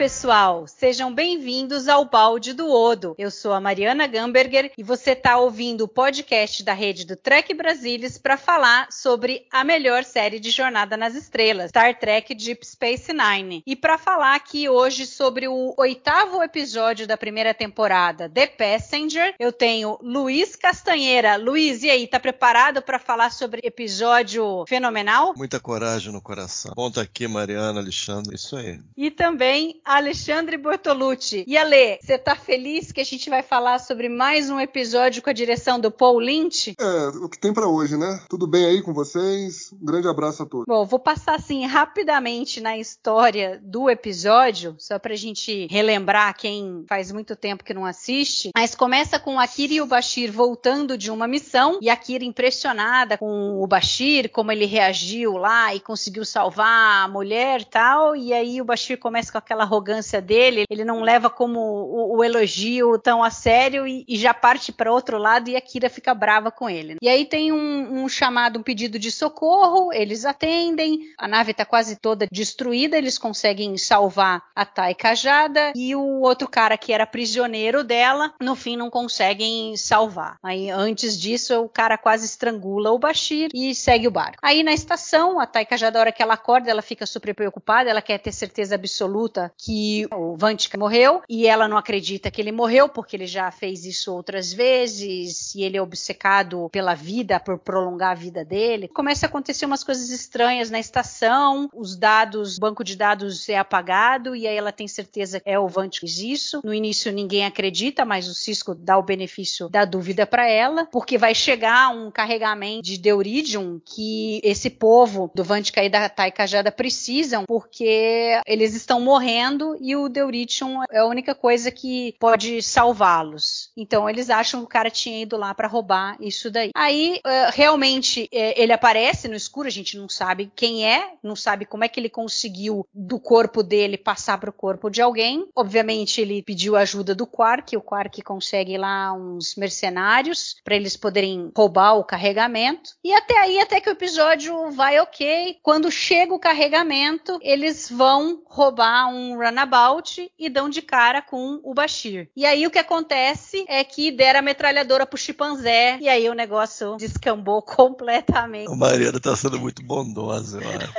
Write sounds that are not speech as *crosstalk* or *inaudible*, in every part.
Pessoal! Sejam bem-vindos ao Balde do Odo. Eu sou a Mariana Gamberger e você está ouvindo o podcast da rede do Trek Brasilis para falar sobre a melhor série de Jornada nas Estrelas, Star Trek Deep Space Nine. E para falar aqui hoje sobre o oitavo episódio da primeira temporada, The Passenger, eu tenho Luiz Castanheira. Luiz, e aí, tá preparado para falar sobre episódio fenomenal? Muita coragem no coração. Ponta aqui, Mariana, Alexandre, isso aí. E também Alexandre Bortolucci. E Ale, você tá feliz que a gente vai falar sobre mais um episódio com a direção do Paul Lynch? É, o que tem para hoje, né? Tudo bem aí com vocês? Um grande abraço a todos. Bom, vou passar assim rapidamente na história do episódio, só pra gente relembrar quem faz muito tempo que não assiste. Mas começa com a Kira e o Bashir voltando de uma missão e a Kira impressionada com o Bashir, como ele reagiu lá e conseguiu salvar a mulher e tal. E aí o Bashir começa com aquela arrogância dele, ele não leva como o, o elogio tão a sério e, e já parte para outro lado e a Kira fica brava com ele. E aí tem um, um, chamado, um pedido de socorro, eles atendem, a nave está quase toda destruída, eles conseguem salvar a Tai Cajada e o outro cara que era prisioneiro dela, no fim não conseguem salvar. Aí antes disso o cara quase estrangula o Bashir e segue o barco. Aí na estação, a Tai Cajada, a hora que ela acorda, ela fica super preocupada, ela quer ter certeza absoluta que o Vantika morreu e ela não acredita que ele morreu porque ele já fez isso outras vezes e ele é obcecado pela vida, por prolongar a vida dele. Começa a acontecer umas coisas estranhas na estação, os dados, o banco de dados é apagado e aí ela tem certeza que é o Vantika que fez isso. No início ninguém acredita, mas o Cisco dá o benefício da dúvida para ela, porque vai chegar um carregamento de Deuridium que esse povo do Vantika e da Taikajada precisam, porque eles estão morrendo e o Deuritium é a única coisa que pode salvá-los. Então eles acham que o cara tinha ido lá para roubar isso daí. Aí uh, realmente uh, ele aparece no escuro, a gente não sabe quem é, não sabe como é que ele conseguiu do corpo dele passar para o corpo de alguém. Obviamente ele pediu ajuda do Quark, o Quark consegue lá uns mercenários para eles poderem roubar o carregamento. E até aí, até que o episódio vai ok. Quando chega o carregamento, eles vão roubar um runabout e dão de cara com o Bashir. E aí o que acontece é que deram a metralhadora pro chimpanzé e aí o negócio descambou *laughs* completamente. A Mariana tá sendo muito bondosa, eu acho.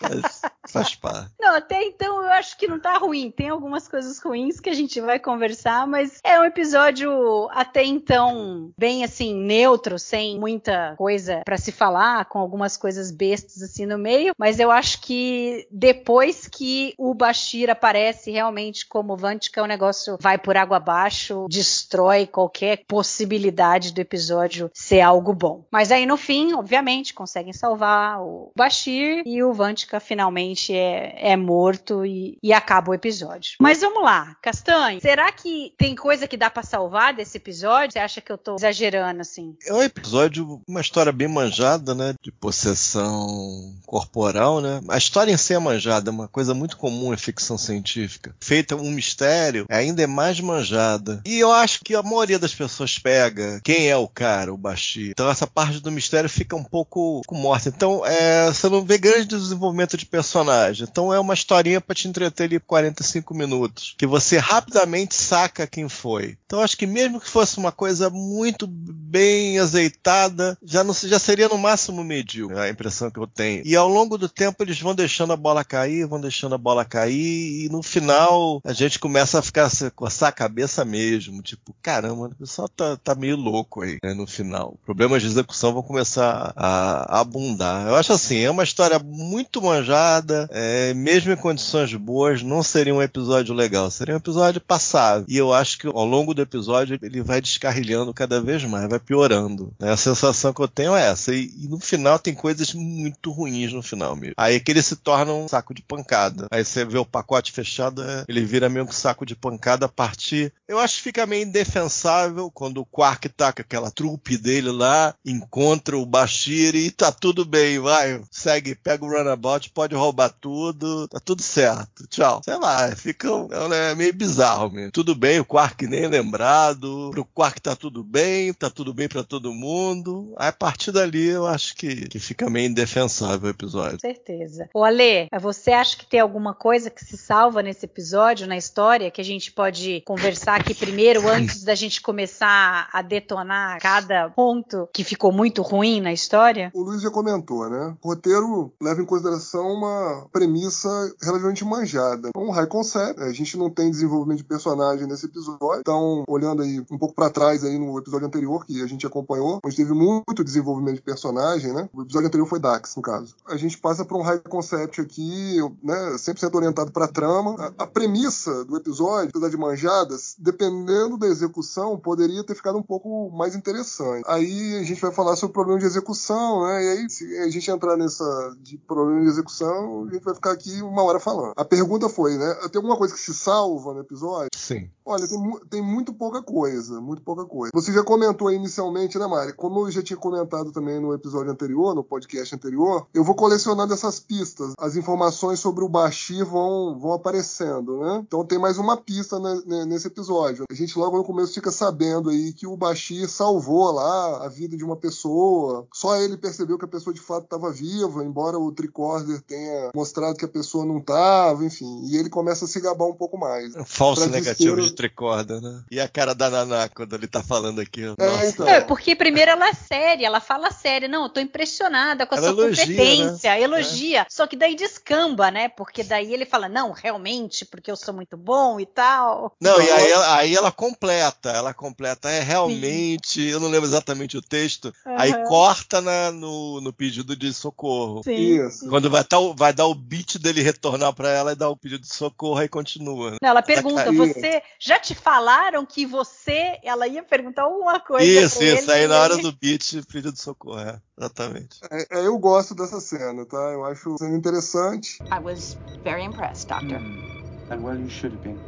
*laughs* Mas faz parte. Até então eu acho que não tá ruim. Tem algumas coisas ruins que a gente vai conversar, mas é um episódio até então bem assim neutro, sem muita coisa para se falar, com algumas coisas bestas assim no meio, mas eu acho que depois que o Bashir aparece realmente como Vantica, o negócio vai por água abaixo, destrói qualquer possibilidade do episódio ser algo bom. Mas aí no fim, obviamente, conseguem salvar o Bashir e o Vantica finalmente é, é morto e, e, acaba o episódio. Mas vamos lá, Castanho, será que tem coisa que dá para salvar desse episódio? Você acha que eu tô exagerando assim? É um episódio, uma história bem manjada, né? De possessão corporal, né? A história em si é manjada, é uma coisa muito comum em ficção científica. Feita um mistério, ainda é mais manjada. E eu acho que a maioria das pessoas pega quem é o cara, o Bashir. Então essa parte do mistério fica um pouco morta. Então é, você não vê grande desenvolvimento de personagem. Então é uma historinha para te entreter ali 45 minutos. Que você rapidamente saca quem foi. Então acho que mesmo que fosse uma coisa muito bem azeitada, já, não, já seria no máximo medíocre, a impressão que eu tenho. E ao longo do tempo eles vão deixando a bola cair, vão deixando a bola cair, e no final a gente começa a ficar a coçar a cabeça mesmo. Tipo, caramba, o pessoal tá, tá meio louco aí né, no final. Problemas de execução vão começar a, abundar. Eu acho assim, é uma história muito manjada, é, mesmo em condições boas, não seria um episódio legal. Seria um episódio passável. E eu acho que ao longo do episódio ele vai descarrilhando cada vez mais, vai piorando. Né? A sensação que eu tenho é essa. E, e, no final tem coisas muito ruins no final mesmo. Aí é que ele se torna um saco de pancada. Aí você vê o pacote fechado, é, ele vira meio um saco de pancada a partir. Eu acho que fica meio indefensável quando o Quark tá com aquela trupe dele lá, encontra o Bashir e tá tudo bem, vai. Segue, pega o runabout, pode roubar tudo, tá tudo certo. Tchau. Sei lá, fica é meio bizarro mesmo. Tudo bem, o Quark nem é lembrado. Pro Quark tá tudo bem, tá tudo bem para todo mundo. Aí a partir dali eu acho que, que fica meio indefensável o episódio. Certeza. O Ale, você acha que tem alguma coisa que se salva nesse episódio, na história, que a gente pode conversar aqui primeiro, *laughs* antes da gente começar a detonar cada ponto que ficou muito ruim na história? O Luiz já comentou, né? O roteiro leva em consideração uma premissa relativamente manjada. Um high concept, a gente não tem desenvolvimento de personagem nesse episódio, então, olhando aí um pouco para trás aí no episódio anterior que a gente acompanhou, onde teve muito desenvolvimento de personagem, né? O episódio anterior foi Dax, no caso. A gente passa por um high concept aqui, né? 100% orientado para trama. A, a, premissa do episódio, apesar de manjadas, dependendo da execução, poderia ter ficado um pouco mais interessante. Aí a gente vai falar sobre o problema de execução, né? E aí, se a gente entrar nessa de problema de execução, a gente vai ficar aqui uma hora falando. A pergunta foi, né? Tem alguma coisa que se salva no episódio? Sim. Olha, tem, tem muito pouca coisa, muito pouca coisa. Você já comentou inicialmente, né, Mari? Como eu já tinha comentado também no episódio anterior, no podcast anterior, eu vou colecionando essas pistas. As informações sobre o Bashir vão, vão aparecendo, né? Então tem mais uma pista né, nesse episódio. A gente logo no começo fica sabendo aí que o Bashir salvou lá a vida de uma pessoa. Só ele percebeu que a pessoa de fato estava viva, embora o tricorder tenha mostrado que a pessoa não estava, enfim. E ele começa a se gabar um pouco mais. Falso negativo de tricorder, né? E a cara da Naná quando ele tá falando aqui. É, então. é, porque primeiro ela é séria, ela fala séria. Não, eu tô impressionada com a ela sua elogia, competência, né? elogia. É. Só que daí descamba, né? Porque daí ele fala, não, realmente, porque eu sou muito bom e tal. Não, e aí ela, aí ela completa, ela completa, é realmente, Sim. eu não lembro exatamente o texto, uhum. aí corta na, no, no pedido de socorro. Sim. Isso. Quando vai, tá, vai dar o beat dele retornar para ela e dar o pedido de socorro, aí continua. Não, ela pergunta, você já te falaram que você, ela ia perguntar alguma coisa. Isso, isso, aí na hora do beat, pedido de socorro, é, exatamente. É, é, eu gosto dessa cena, tá? Eu acho cena interessante. I was very impressed, Doctor. Mm. And well, you should have been.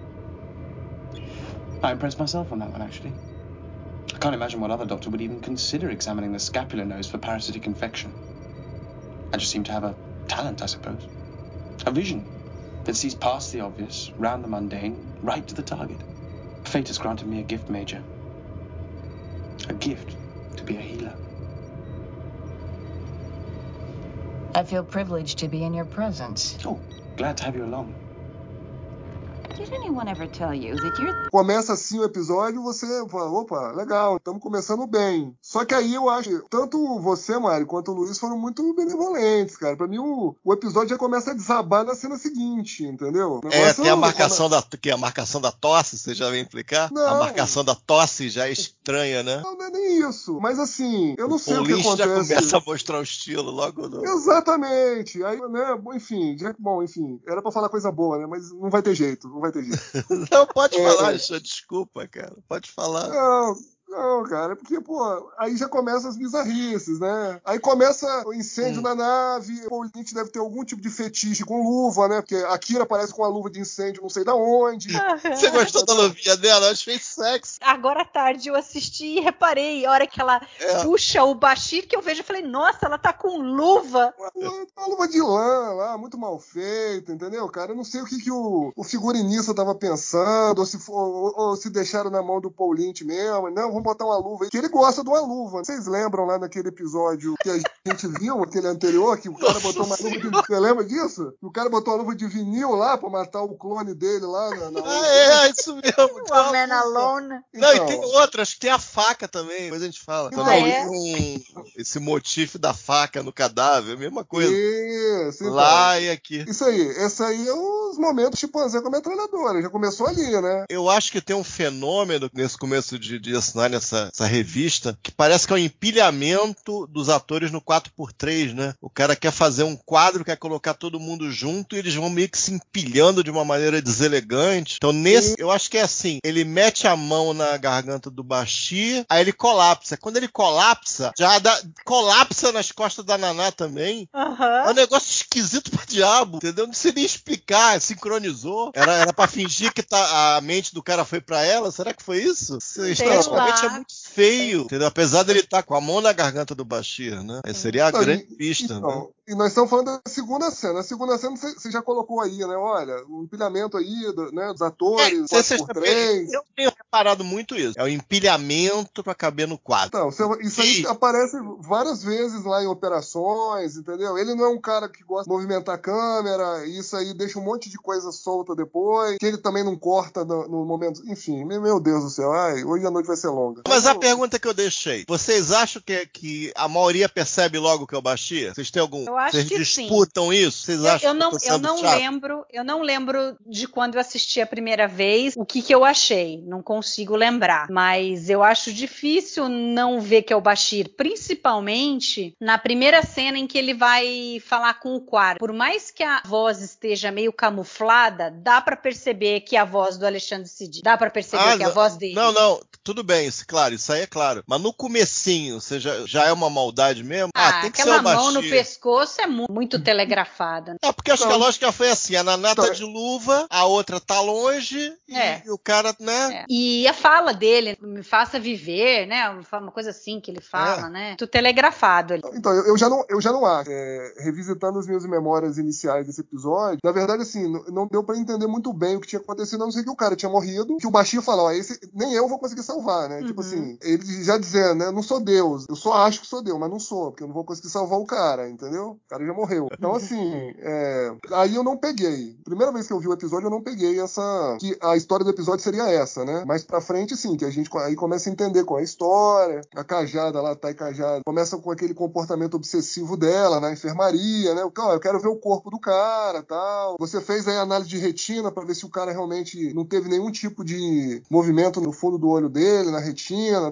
I impressed myself on that one, actually. I can't imagine what other doctor would even consider examining the scapular nose for parasitic infection. I just seem to have a talent, I suppose. A vision that sees past the obvious, round the mundane, right to the target. Fate has granted me a gift, Major. A gift to be a healer. I feel privileged to be in your presence. Oh, glad to have you along. Começa assim o episódio, você fala, opa, legal, estamos começando bem. Só que aí eu acho que tanto você, Mari, quanto o Luiz foram muito benevolentes, cara. Pra mim, o, o episódio já começa a desabar na cena seguinte, entendeu? É, tem a marcação come... da que a marcação da tosse, você já vem implicar? Não. A marcação da tosse já é estranha, né? Não, não é nem isso. Mas assim, eu não o sei o que acontece. já começa a mostrar o estilo logo no... Exatamente. Aí, né, enfim, já, bom, enfim, era pra falar coisa boa, né? Mas não vai ter jeito, não vai ter jeito. não, pode é, falar, é. desculpa, cara. Pode falar. Não, não, cara, porque, pô, aí já começa as bizarrices, né? Aí começa o incêndio hum. na nave, o Lynch deve ter algum tipo de fetiche com luva, né? Porque a Kira aparece com uma luva de incêndio não sei da onde. *laughs* *laughs* Você gostou da luvinha dela? Eu achei sexy. Agora à tarde eu assisti e reparei, a hora que ela é. puxa o Bashir, que eu vejo, eu falei, nossa, ela tá com luva. Uma, uma luva de lã lá, muito mal feita, entendeu, cara? Eu não sei o que, que o, o figurinista tava pensando, ou se, for, ou, ou se deixaram na mão do Paul Lynch mesmo. Não, vamos botar uma luva aí, que ele gosta de uma luva. Vocês lembram lá naquele episódio que a gente viu, aquele anterior, que o cara botou uma luva de. Você lembra disso? O cara botou uma luva de vinil lá pra matar o clone dele lá na. na... Ah, é, é, isso mesmo. *laughs* O Man Alone. Não, então... e tem outras, que tem a faca também, depois a gente fala. Então, é. um, esse motivo da faca no cadáver, mesma coisa. Isso, então. Lá e aqui. Isso aí, esse aí é os momentos chimpanzé com a metralhadora, já começou ali, né? Eu acho que tem um fenômeno nesse começo de, de assinar essa, essa revista, que parece que é um empilhamento dos atores no quarto 4x3, né? O cara quer fazer um quadro, quer colocar todo mundo junto e eles vão meio que se empilhando de uma maneira deselegante. Então, nesse, eu acho que é assim: ele mete a mão na garganta do Bashir, aí ele colapsa. Quando ele colapsa, já dá, colapsa nas costas da Naná também. Uhum. É um negócio esquisito pra diabo, entendeu? Não sei nem explicar, sincronizou. Era, era pra fingir que tá, a mente do cara foi pra ela. Será que foi isso? Esteticamente é muito feio, entendeu? Apesar dele estar tá com a mão na garganta do Bashir, né? Aí seria a Então, grande e- pista, então, né? E nós estamos falando da segunda cena. A segunda cena você já colocou aí, né? Olha, o empilhamento aí do- né, dos atores, É, você- 4x3. eu tenho reparado muito isso. É o empilhamento pra caber no quadro. Então, você- isso aí E- aparece várias vezes lá em operações, entendeu? Ele não é um cara que gosta de movimentar a câmera, isso aí deixa um monte de coisa solta depois, que ele também não corta no, no momento. Enfim, meu meu Deus do céu, ai, hoje a noite vai ser longa. Mas a pergunta que eu deixei, vocês acham que, que a maioria percebe logo que é o Bashir? Vocês têm algum. Eu acho vocês que disputam isso? Vocês Eu, acham eu não, que eu não chato? lembro, eu não lembro de quando eu assisti a primeira vez o que, que eu achei. Não consigo lembrar. Mas eu acho difícil não ver que é o Bashir, principalmente na primeira cena em que ele vai falar com o Quar. Por mais que a voz esteja meio camuflada, dá pra perceber que é a voz do Alexandre Cid. Dá pra perceber Ah, que é a voz dele. Não, não, tudo bem, isso, claro, isso aí é claro. Mas no comecinho, você já, já é uma maldade mesmo? Ah, tem que ser Bashir. mão no pescoço é mu- muito telegrafada. né? É, porque acho que a Não. lógica foi assim: a Naná tá de luva, a outra tá longe, É. e o cara, né? É. E a fala dele, me faça viver, né? Uma coisa assim que ele fala, É. né? Tudo telegrafado ali. Então, eu, eu já não, eu já não acho. É, revisitando as minhas memórias iniciais desse episódio, na verdade, assim, n- não deu pra entender muito bem o que tinha acontecido, a não sei que o cara tinha morrido, que o Bashir falou, ó, esse, nem eu vou conseguir salvar, né? Tipo Uhum. assim, ele já dizendo, né, eu não sou Deus, eu só acho que sou Deus, mas não sou, porque eu não vou conseguir salvar o cara, entendeu? O cara já morreu. Então, assim, é, aí eu não peguei. Primeira vez que eu vi o episódio, eu não peguei essa, que a história do episódio seria essa, né? Mais pra frente, sim, que a gente aí começa a entender qual é a história, a Cajada lá, Thay Cajada, começa com aquele comportamento obsessivo dela na enfermaria, né? Ó, eu quero ver o corpo do cara, tal. Você fez aí análise de retina pra ver se o cara realmente não teve nenhum tipo de movimento no fundo do olho dele, na retina,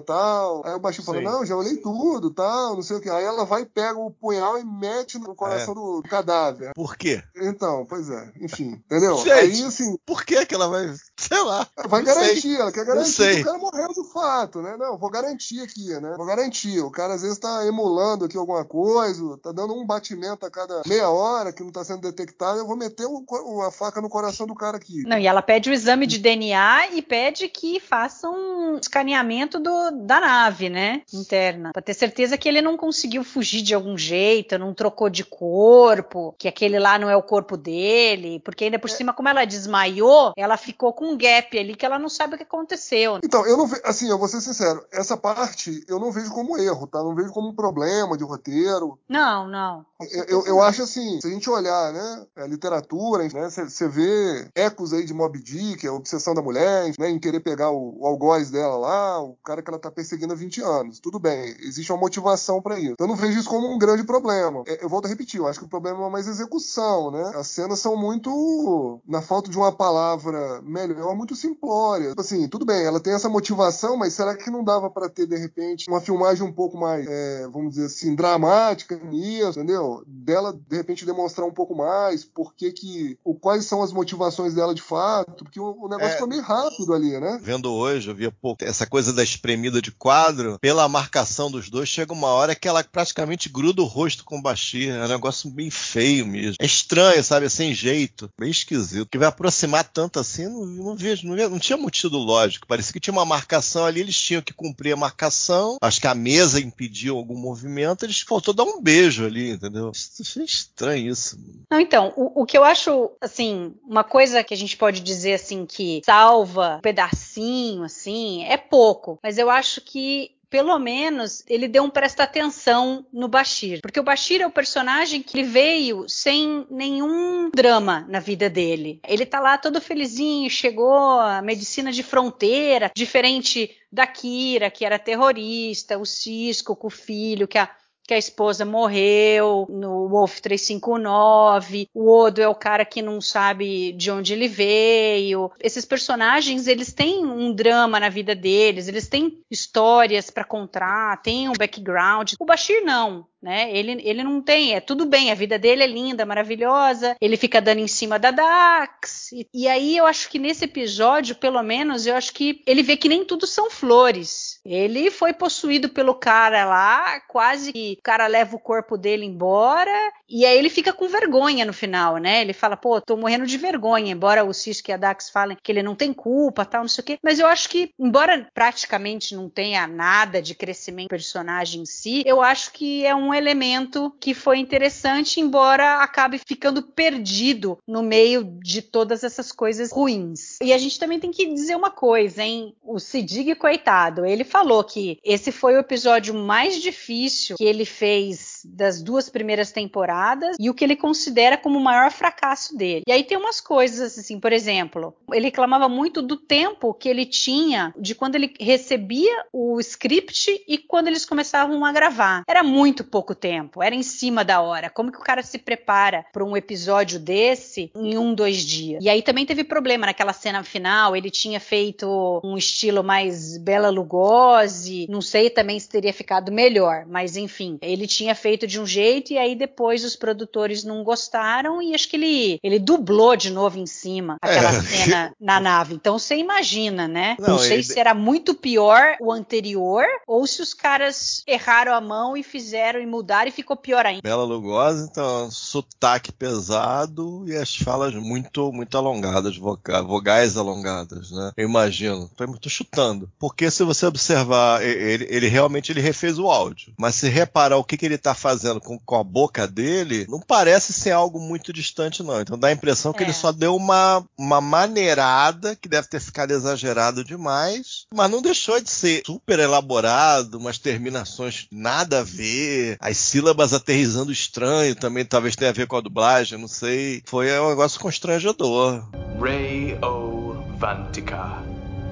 tal. Aí o baixinho fala. "Não, já olhei tudo, tal, não sei o que". Aí ela vai pega o punhal e mete no coração É. do cadáver. Por quê? Então, pois é, enfim, entendeu? *laughs* Gente, aí assim, Por que que ela vai. Sei lá. Vai não sei. garantir, ela quer garantir que o cara morreu de fato, né? Não, vou garantir aqui, né? Vou garantir. O cara às vezes tá emulando aqui alguma coisa, tá dando um batimento a cada meia hora que não tá sendo detectado, eu vou meter o a faca no coração do cara aqui. Não, e ela pede o exame de DNA e pede que faça um escaneamento do, da nave, né? Interna. Pra ter certeza que ele não conseguiu fugir de algum jeito, não trocou de corpo, que aquele lá não é o corpo dele. Porque ainda por cima, como ela desmaiou, ela ficou com um gap ali que ela não sabe o que aconteceu. Então, eu não vejo, assim, eu vou ser sincero, essa parte eu não vejo como erro, tá? Não vejo como um problema de roteiro. Não, não. Eu, eu, eu acho assim, se a gente olhar, né, a literatura, né, você vê ecos aí de Mob Dick, a obsessão da mulher, né, em querer pegar o, o algoz dela lá, o cara que ela tá perseguindo há 20 anos. Tudo bem, existe uma motivação pra isso. Eu não vejo isso como um grande problema. É, Eu volto a repetir, eu acho que o problema é mais execução, né? As cenas são muito, na falta de uma palavra melhor, muito simplórias. Tipo Assim, tudo bem, ela tem essa motivação, mas será que não dava pra ter, de repente, uma filmagem um pouco mais, é, vamos dizer assim, dramática nisso, entendeu? Dela, de repente, demonstrar um pouco mais por que que, o, quais são as motivações dela de fato, porque o, o negócio É. foi meio rápido ali, né? Vendo hoje, eu via pouco essa coisa da espremida de quadro, pela marcação dos dois, chega uma hora que ela praticamente gruda o rosto com o Bashir. É um negócio bem feio mesmo. É estranho, sabe? É sem jeito. Bem esquisito. Que vai aproximar tanto assim, não, não vejo, não, não tinha motivo lógico. Parecia que tinha uma marcação ali, eles tinham que cumprir a marcação. Acho que a mesa impediu algum movimento, eles faltou dar um beijo ali, entendeu? Achei estranho isso. Não, então, o, o que eu acho, assim, uma coisa que a gente pode dizer, assim, que salva um pedacinho, assim, é pouco. Mas eu acho que pelo menos ele deu um presta atenção no Bashir, porque o Bashir é o personagem que veio sem nenhum drama na vida dele. Ele tá lá todo felizinho, chegou a medicina de fronteira, diferente da Kira, que era terrorista, o Cisco com o filho, que a que a esposa morreu no Wolf 359, o Odo é o cara que não sabe de onde ele veio. Esses personagens, eles têm um drama na vida deles, eles têm histórias para contar, têm um background. O Bashir não né? Ele, ele não tem, é tudo bem, a vida dele é linda, maravilhosa, ele fica dando em cima da Dax. E, e, aí eu acho que nesse episódio, pelo menos, eu acho que ele vê que nem tudo são flores. Ele foi possuído pelo cara lá, quase que o cara leva o corpo dele embora, e aí ele fica com vergonha no final, né? Ele fala, pô, tô morrendo de vergonha, embora o Cisco e a Dax falem que ele não tem culpa, tal, não sei o quê. Mas eu acho que, embora praticamente não tenha nada de crescimento do personagem em si, eu acho que é um elemento que foi interessante, embora acabe ficando perdido no meio de todas essas coisas ruins. E a gente também tem que dizer uma coisa, hein? O Sidig, coitado, ele falou que esse foi o episódio mais difícil que ele fez das duas primeiras temporadas e o que ele considera como o maior fracasso dele. E aí tem umas coisas assim, por exemplo, ele reclamava muito do tempo que ele tinha de quando ele recebia o script e quando eles começavam a gravar. Era muito pouco tempo, era em cima da hora. Como que o cara se prepara para um episódio desse em um, dois dias? E aí também teve problema naquela cena final, ele tinha feito um estilo mais Bela Lugosi, não sei também se teria ficado melhor, mas enfim, ele tinha feito de um jeito e aí depois os produtores não gostaram e acho que ele, ele dublou de novo em cima aquela é. cena *laughs* na nave. Então você imagina, né? Não, não sei ele... se era muito pior o anterior ou se os caras erraram a mão e fizeram e mudaram e ficou pior ainda. Bela Lugosi, então, sotaque pesado e as falas muito, muito alongadas, vogais alongadas, né? Eu imagino. Tô, tô chutando. Porque se você observar, ele, ele realmente ele refez o áudio. Mas se reparar o que, que ele tá fazendo com, com a boca dele, não parece ser algo muito distante, não. Então dá a impressão que é. ele só deu uma, uma maneirada, que deve ter ficado exagerado demais, mas não deixou de ser super elaborado, umas terminações nada a ver, as sílabas aterrizando estranho também, talvez tenha a ver com a dublagem, não sei. Foi um negócio constrangedor. Ray O. Vantika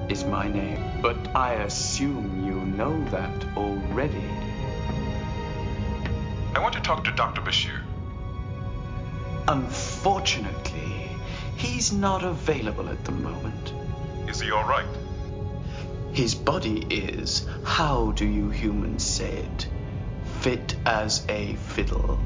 is my name, but I assume you know that already. I want to talk to Dr. Bashir. Unfortunately, he's not available at the moment. Is he all right? His body is, how do you humans say it, fit as a fiddle.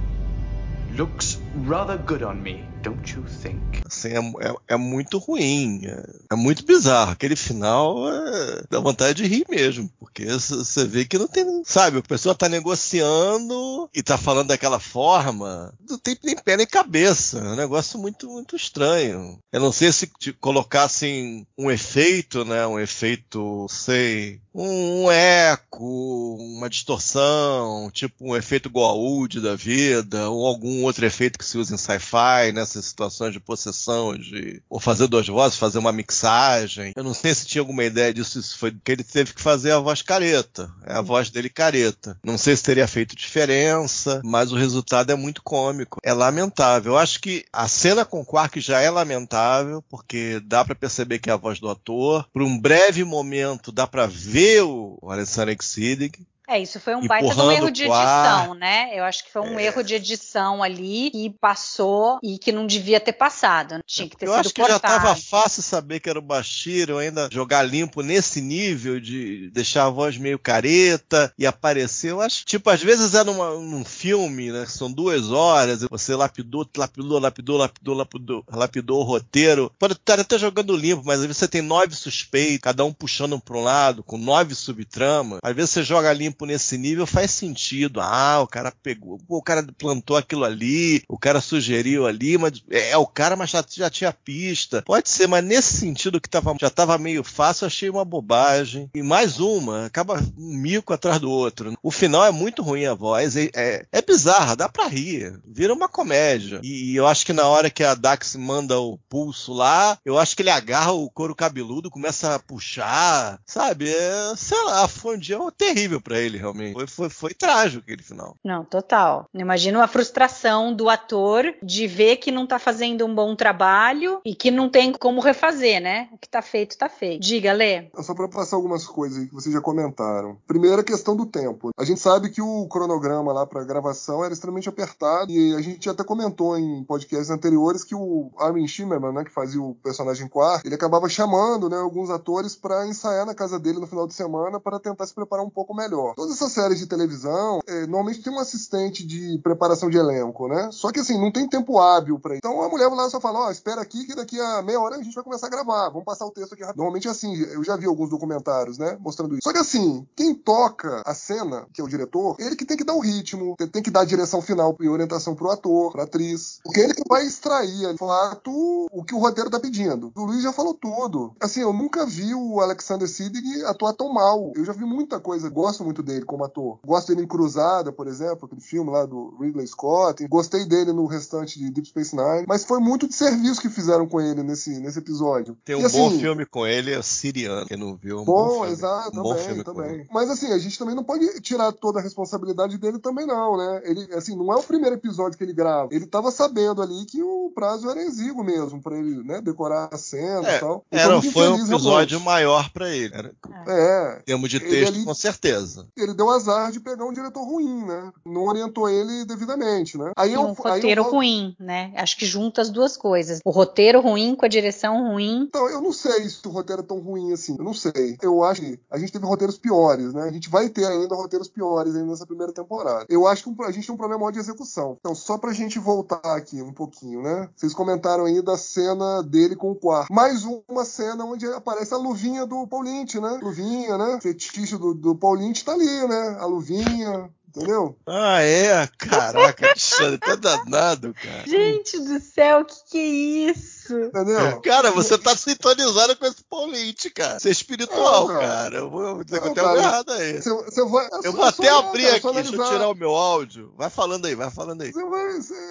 Looks rather good on me, don't you think? Assim, é, é, é muito ruim, é, é, muito bizarro. Aquele final é, dá vontade de rir mesmo, porque você vê que não tem, sabe, a pessoa tá negociando e tá falando daquela forma, não tem nem pé nem cabeça. É um negócio muito, muito estranho. Eu não sei se colocassem um efeito, né, um efeito, sei, um, um eco, uma distorção, tipo um efeito Goa'uld da vida, ou algum outro efeito que se usa em sci-fi, nessas situações de possessão, de ou fazer duas vozes, fazer uma mixagem. Eu não sei se tinha alguma ideia disso, isso foi que ele teve que fazer a voz careta, é a voz dele careta. Não sei se teria feito diferença, mas o resultado é muito cômico. É lamentável. Eu acho que a cena com Quark já é lamentável, porque dá para perceber que é a voz do ator. Por um breve momento dá para ver o Alessandro Exideg, é, isso foi um baita de um erro de edição, né? Eu acho que foi um é. erro de edição ali que passou e que não devia ter passado. Né? Tinha que ter eu sido acho que cortado. já estava fácil saber que era o Bashir, eu ainda jogar limpo nesse nível de deixar a voz meio careta e aparecer. Eu acho, tipo, às vezes é numa, num filme, né? São duas horas, você lapidou, lapidou, lapidou, lapidou, lapidou, lapidou o roteiro. Pode estar até jogando limpo, mas às vezes você tem nove suspeitos, cada um puxando para um lado, com nove subtramas. Às vezes você joga limpo nesse nível faz sentido. Ah, o cara pegou, o cara plantou aquilo ali, o cara sugeriu ali, mas é, é o cara, mas já, já tinha pista. Pode ser, mas nesse sentido que tava, já estava meio fácil, achei uma bobagem. E mais uma, acaba um mico atrás do outro. O final é muito ruim a voz, é, é, é bizarra, dá pra rir, vira uma comédia. E, e eu acho que na hora que a Dax manda o pulso lá, eu acho que ele agarra o couro cabeludo, começa a puxar, sabe? É, sei lá, foi um dia terrível pra ele ele, realmente. Foi, foi, foi trágico aquele final. Não, total. Imagina a frustração do ator de ver que não tá fazendo um bom trabalho e que não tem como refazer, né? O que tá feito, tá feito. Diga, Lê. Só para passar algumas coisas que vocês já comentaram. Primeiro, a questão do tempo. A gente sabe que o cronograma lá para gravação era extremamente apertado e a gente até comentou em podcasts anteriores que o Armin Shimmerman, né, que fazia o personagem Quark, ele acabava chamando, né, alguns atores para ensaiar na casa dele no final de semana para tentar se preparar um pouco melhor. Todas essas séries de televisão, é, normalmente tem um assistente de preparação de elenco, né? Só que assim, não tem tempo hábil para isso. Então a mulher lá só fala, ó, oh, espera aqui que daqui a meia hora a gente vai começar a gravar. Vamos passar o texto aqui rápido. Normalmente é assim, eu já vi alguns documentários, né, mostrando isso. Só que assim, quem toca a cena, que é o diretor, ele que tem que dar o ritmo, tem que dar a direção final e orientação pro ator, pra atriz. Porque ele que vai extrair, de fato, o que o roteiro tá pedindo. O Luiz já falou tudo. Assim, eu nunca vi o Alexander Siddig atuar tão mal. Eu já vi muita coisa, gosto muito dele como ator. Gosto dele em Cruzada, por exemplo, aquele filme lá do Ridley Scott. Gostei dele no restante de Deep Space Nine. Mas foi muito de serviço que fizeram com ele nesse, nesse episódio. Tem um e, assim, bom filme com ele, é Siriano, quem não viu. Um bom, bom exato, um bom também, também. Mas assim, a gente também não pode tirar toda a responsabilidade dele também não, né? Ele, assim, não é o primeiro episódio que ele grava. Ele tava sabendo ali que o prazo era exíguo mesmo pra ele, né, decorar a cena É, e tal. Ele Era, foi um episódio realmente. maior pra ele. Era, É, em termos de Ele texto, ali- com certeza. Ele deu azar de pegar um diretor ruim, né? Não orientou ele devidamente, né? Aí E eu, um eu roteiro falo- ruim, né? Acho que junta as duas coisas. O roteiro ruim com a direção ruim. Então, eu não sei se o roteiro é tão ruim assim. Eu não sei. Eu acho que a gente teve roteiros piores, né? A gente vai ter ainda roteiros piores ainda nessa primeira temporada. Eu acho que a gente tem um problema maior de execução. Então, só pra gente voltar aqui um pouquinho, né? Vocês comentaram aí da cena dele com o quarto. Mais uma cena onde aparece a luvinha do Paul Lynch, né? Luvinha, né? Fetiche do, do Paul Lynch tá ali, né? A luvinha, entendeu? Ah, é? Caraca, Alexandre, tá danado, cara. Gente do céu, o que, que é isso? Entendeu? Cara, você tá sintonizado com esse Paulite, cara. Você é espiritual, Não, cara. Eu vou eu dizer que Não, eu tenho algo errado aí. Você vai, é Eu vou é só até olhar, abrir cara, aqui, deixa eu tirar o meu áudio. Vai falando aí, vai falando aí.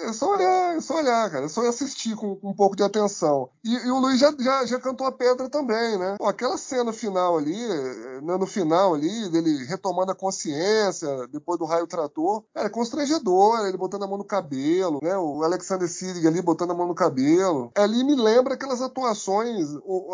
É só olhar, é só olhar, cara. É só assistir com, com um pouco de atenção. E, e o Luiz já, já, já cantou a pedra também, né? Pô, aquela cena final ali, né, no final ali, dele retomando a consciência depois do raio trator, cara, é constrangedor, ele botando a mão no cabelo, né? O Alexander Siddig ali botando a mão no cabelo. Ali me lembra aquelas atuações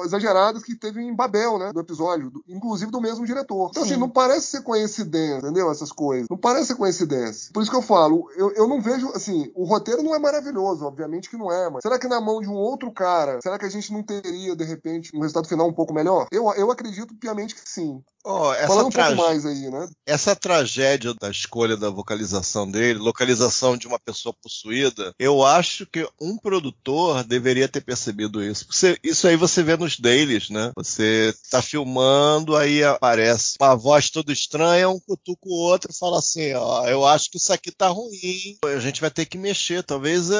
exageradas que teve em Babel, né? Do episódio, do- inclusive do mesmo diretor. Então, Sim. assim, não parece ser coincidência, entendeu? Essas coisas. Não parece ser coincidência. Por isso que eu falo, eu, eu não vejo, assim, o roteiro não é maravilhoso, obviamente que não é, mas será que na mão de um outro cara, será que a gente não teria, de repente, um resultado final um pouco melhor? Eu, eu acredito piamente que sim. Ó, essa, Falando um pouco mais aí, né? essa tragédia da escolha da vocalização dele, localização de uma pessoa possuída, eu acho que um produtor deveria ter percebido isso. Você- isso aí você vê nos dailies, né? Você tá filmando, aí aparece uma voz toda estranha, um cutuca o outro e fala assim, ó, eu acho que isso aqui tá ruim, a gente vai ter que mexer. Talvez é,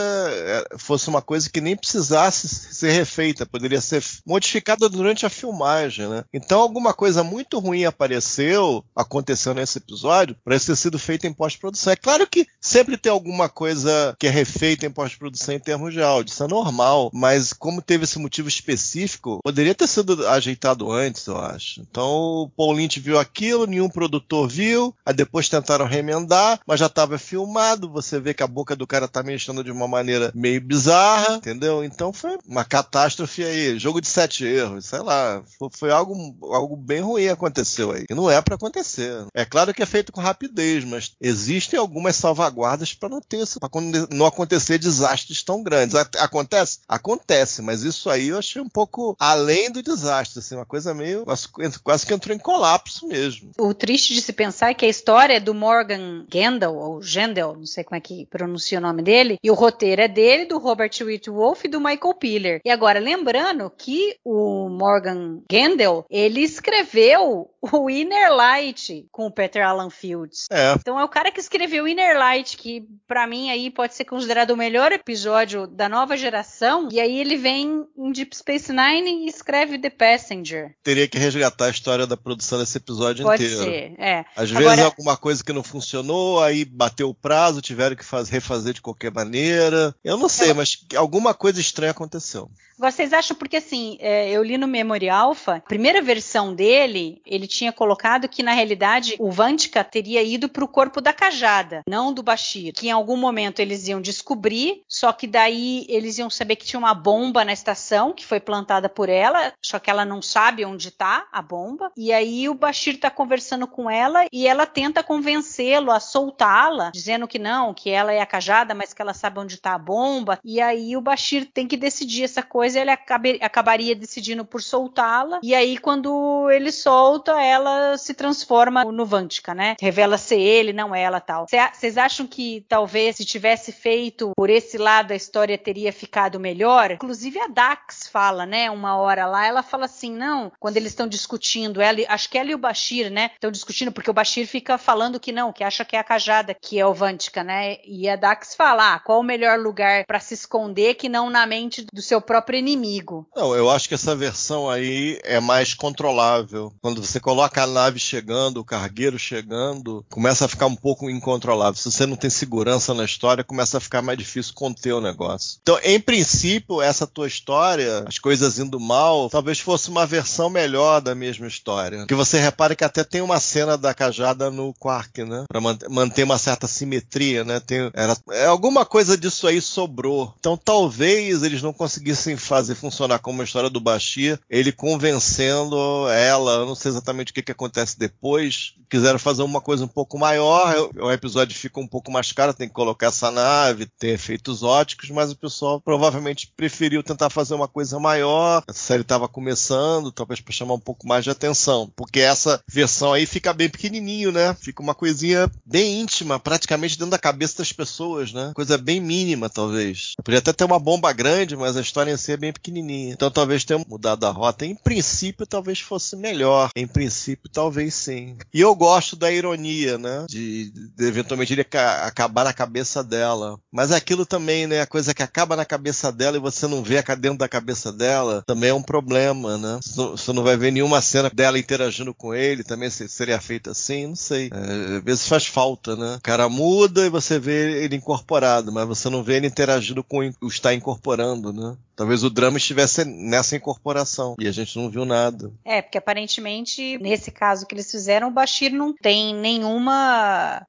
é, fosse uma coisa que nem precisasse ser refeita, poderia ser modificada durante a filmagem, né? Então alguma coisa muito ruim apareceu, aconteceu nesse episódio, para ter sido feito em pós-produção. É claro que sempre tem alguma coisa que é refeita em pós-produção em termos de áudio, isso é normal, mas como teve esse motivo específico, poderia ter sido ajeitado antes, eu acho. Então o Paul Lynch viu aquilo, nenhum produtor viu, aí depois tentaram remendar, mas já estava filmado, você vê que a boca do cara tá mexendo de uma maneira meio bizarra, entendeu? Então foi uma catástrofe aí, jogo de sete erros, sei lá, foi, foi algo, algo bem ruim aconteceu aí. E não é para acontecer. É claro que é feito com rapidez, mas existem algumas salvaguardas para não ter para não acontecer desastres tão grandes. Acontece? Acontece, mas isso aí eu achei um pouco além do desastre, assim, uma coisa meio quase, quase que entrou em colapso mesmo. O triste de se pensar é que a história é do Morgan Gendel, ou Gendel, não sei como é que pronuncia o nome dele, e o roteiro é dele, do Robert Whitwolf e do Michael Piller. E agora, lembrando que o Morgan Gendel, ele escreveu o Inner Light com o Peter Alan Fields. É, Então é o cara que escreveu Inner Light, que para mim aí pode ser considerado o melhor episódio da nova geração. E aí ele vem em Deep Space Nine e escreve The Passenger. Teria que resgatar a história da produção desse episódio Pode inteiro. ser, é. Às Agora- vezes alguma coisa que não funcionou, aí bateu o prazo, tiveram que faz- refazer de qualquer maneira. Eu não sei, mas alguma coisa estranha aconteceu. Vocês acham, porque assim, é, eu li no Memory Alpha, a primeira versão dele, ele tinha colocado que, na realidade, o Vantika teria ido para o corpo da cajada, não do Bashir. Que em algum momento eles iam descobrir, só que daí eles iam saber que tinha uma bomba na estação, que foi plantada por ela, só que ela não sabe onde tá a bomba. E aí o Bashir tá conversando com ela e ela tenta convencê-lo a soltá-la, dizendo que não, que ela é a cajada, mas que ela sabe onde tá a bomba. E aí o Bashir tem que decidir essa coisa, ele acabe- acabaria decidindo por soltá-la. E aí quando ele solta, ela se transforma no Vantika, né? Revela ser ele, não ela, tal. Vocês acham que talvez se tivesse feito por esse lado a história teria ficado melhor? Inclusive a Dax fala, né, uma hora lá, ela fala assim, não, quando eles estão discutindo, ela, acho que ela e o Bashir, né, estão discutindo porque o Bashir fica falando que não, que acha que é a cajada que é o Vantika, né? E a Dax fala, ah, qual o melhor lugar para se esconder que não na mente do seu próprio inimigo? Não, eu acho que essa versão aí é mais controlável. Quando você coloca a nave chegando, o cargueiro chegando, começa a ficar um pouco incontrolável. Se você não tem segurança na história, começa a ficar mais difícil conter o negócio. Então, em princípio, essa tua história, as coisas indo mal, talvez fosse uma versão melhor da mesma história. Que você repare que até tem uma cena da cajada no Quark, né? Pra man- manter uma certa simetria, né? Tem, era, é, alguma coisa disso aí sobrou. Então, talvez eles não conseguissem fazer funcionar como a história do Bashir, ele convencendo ela, eu não sei exatamente o que, que acontece depois. Quiseram fazer uma coisa um pouco maior, o episódio fica um pouco mais caro, tem que colocar essa nave, ter efeitos óticos, mas o pessoal provavelmente preferiu tentar fazer uma coisa maior. A série estava começando, talvez para chamar um pouco mais de atenção, porque essa versão aí fica bem pequenininho, né? Fica uma coisinha bem íntima, praticamente dentro da cabeça das pessoas, né? Coisa bem mínima, talvez. Podia até ter uma bomba grande, mas a história em si é bem pequenininha. Então talvez tenha mudado a rota. Em princípio, talvez fosse melhor. Em princípio, talvez sim. E eu gosto da ironia, né? De, de eventualmente ele ca- acabar na cabeça dela. Mas é aquilo também, né? A coisa que acaba na cabeça dela e você não vê dentro da cabeça dela, também é um problema, né? Você não- vai ver nenhuma cena dela interagindo com ele, também se- seria feita assim, não sei. É, às vezes faz falta, né? O cara muda e você vê ele incorporado, mas você não vê ele interagindo com o está incorporando, né? Talvez o drama estivesse nessa incorporação e a gente não viu nada. É, porque aparentemente, nesse caso que eles fizeram, o Bashir não tem nenhuma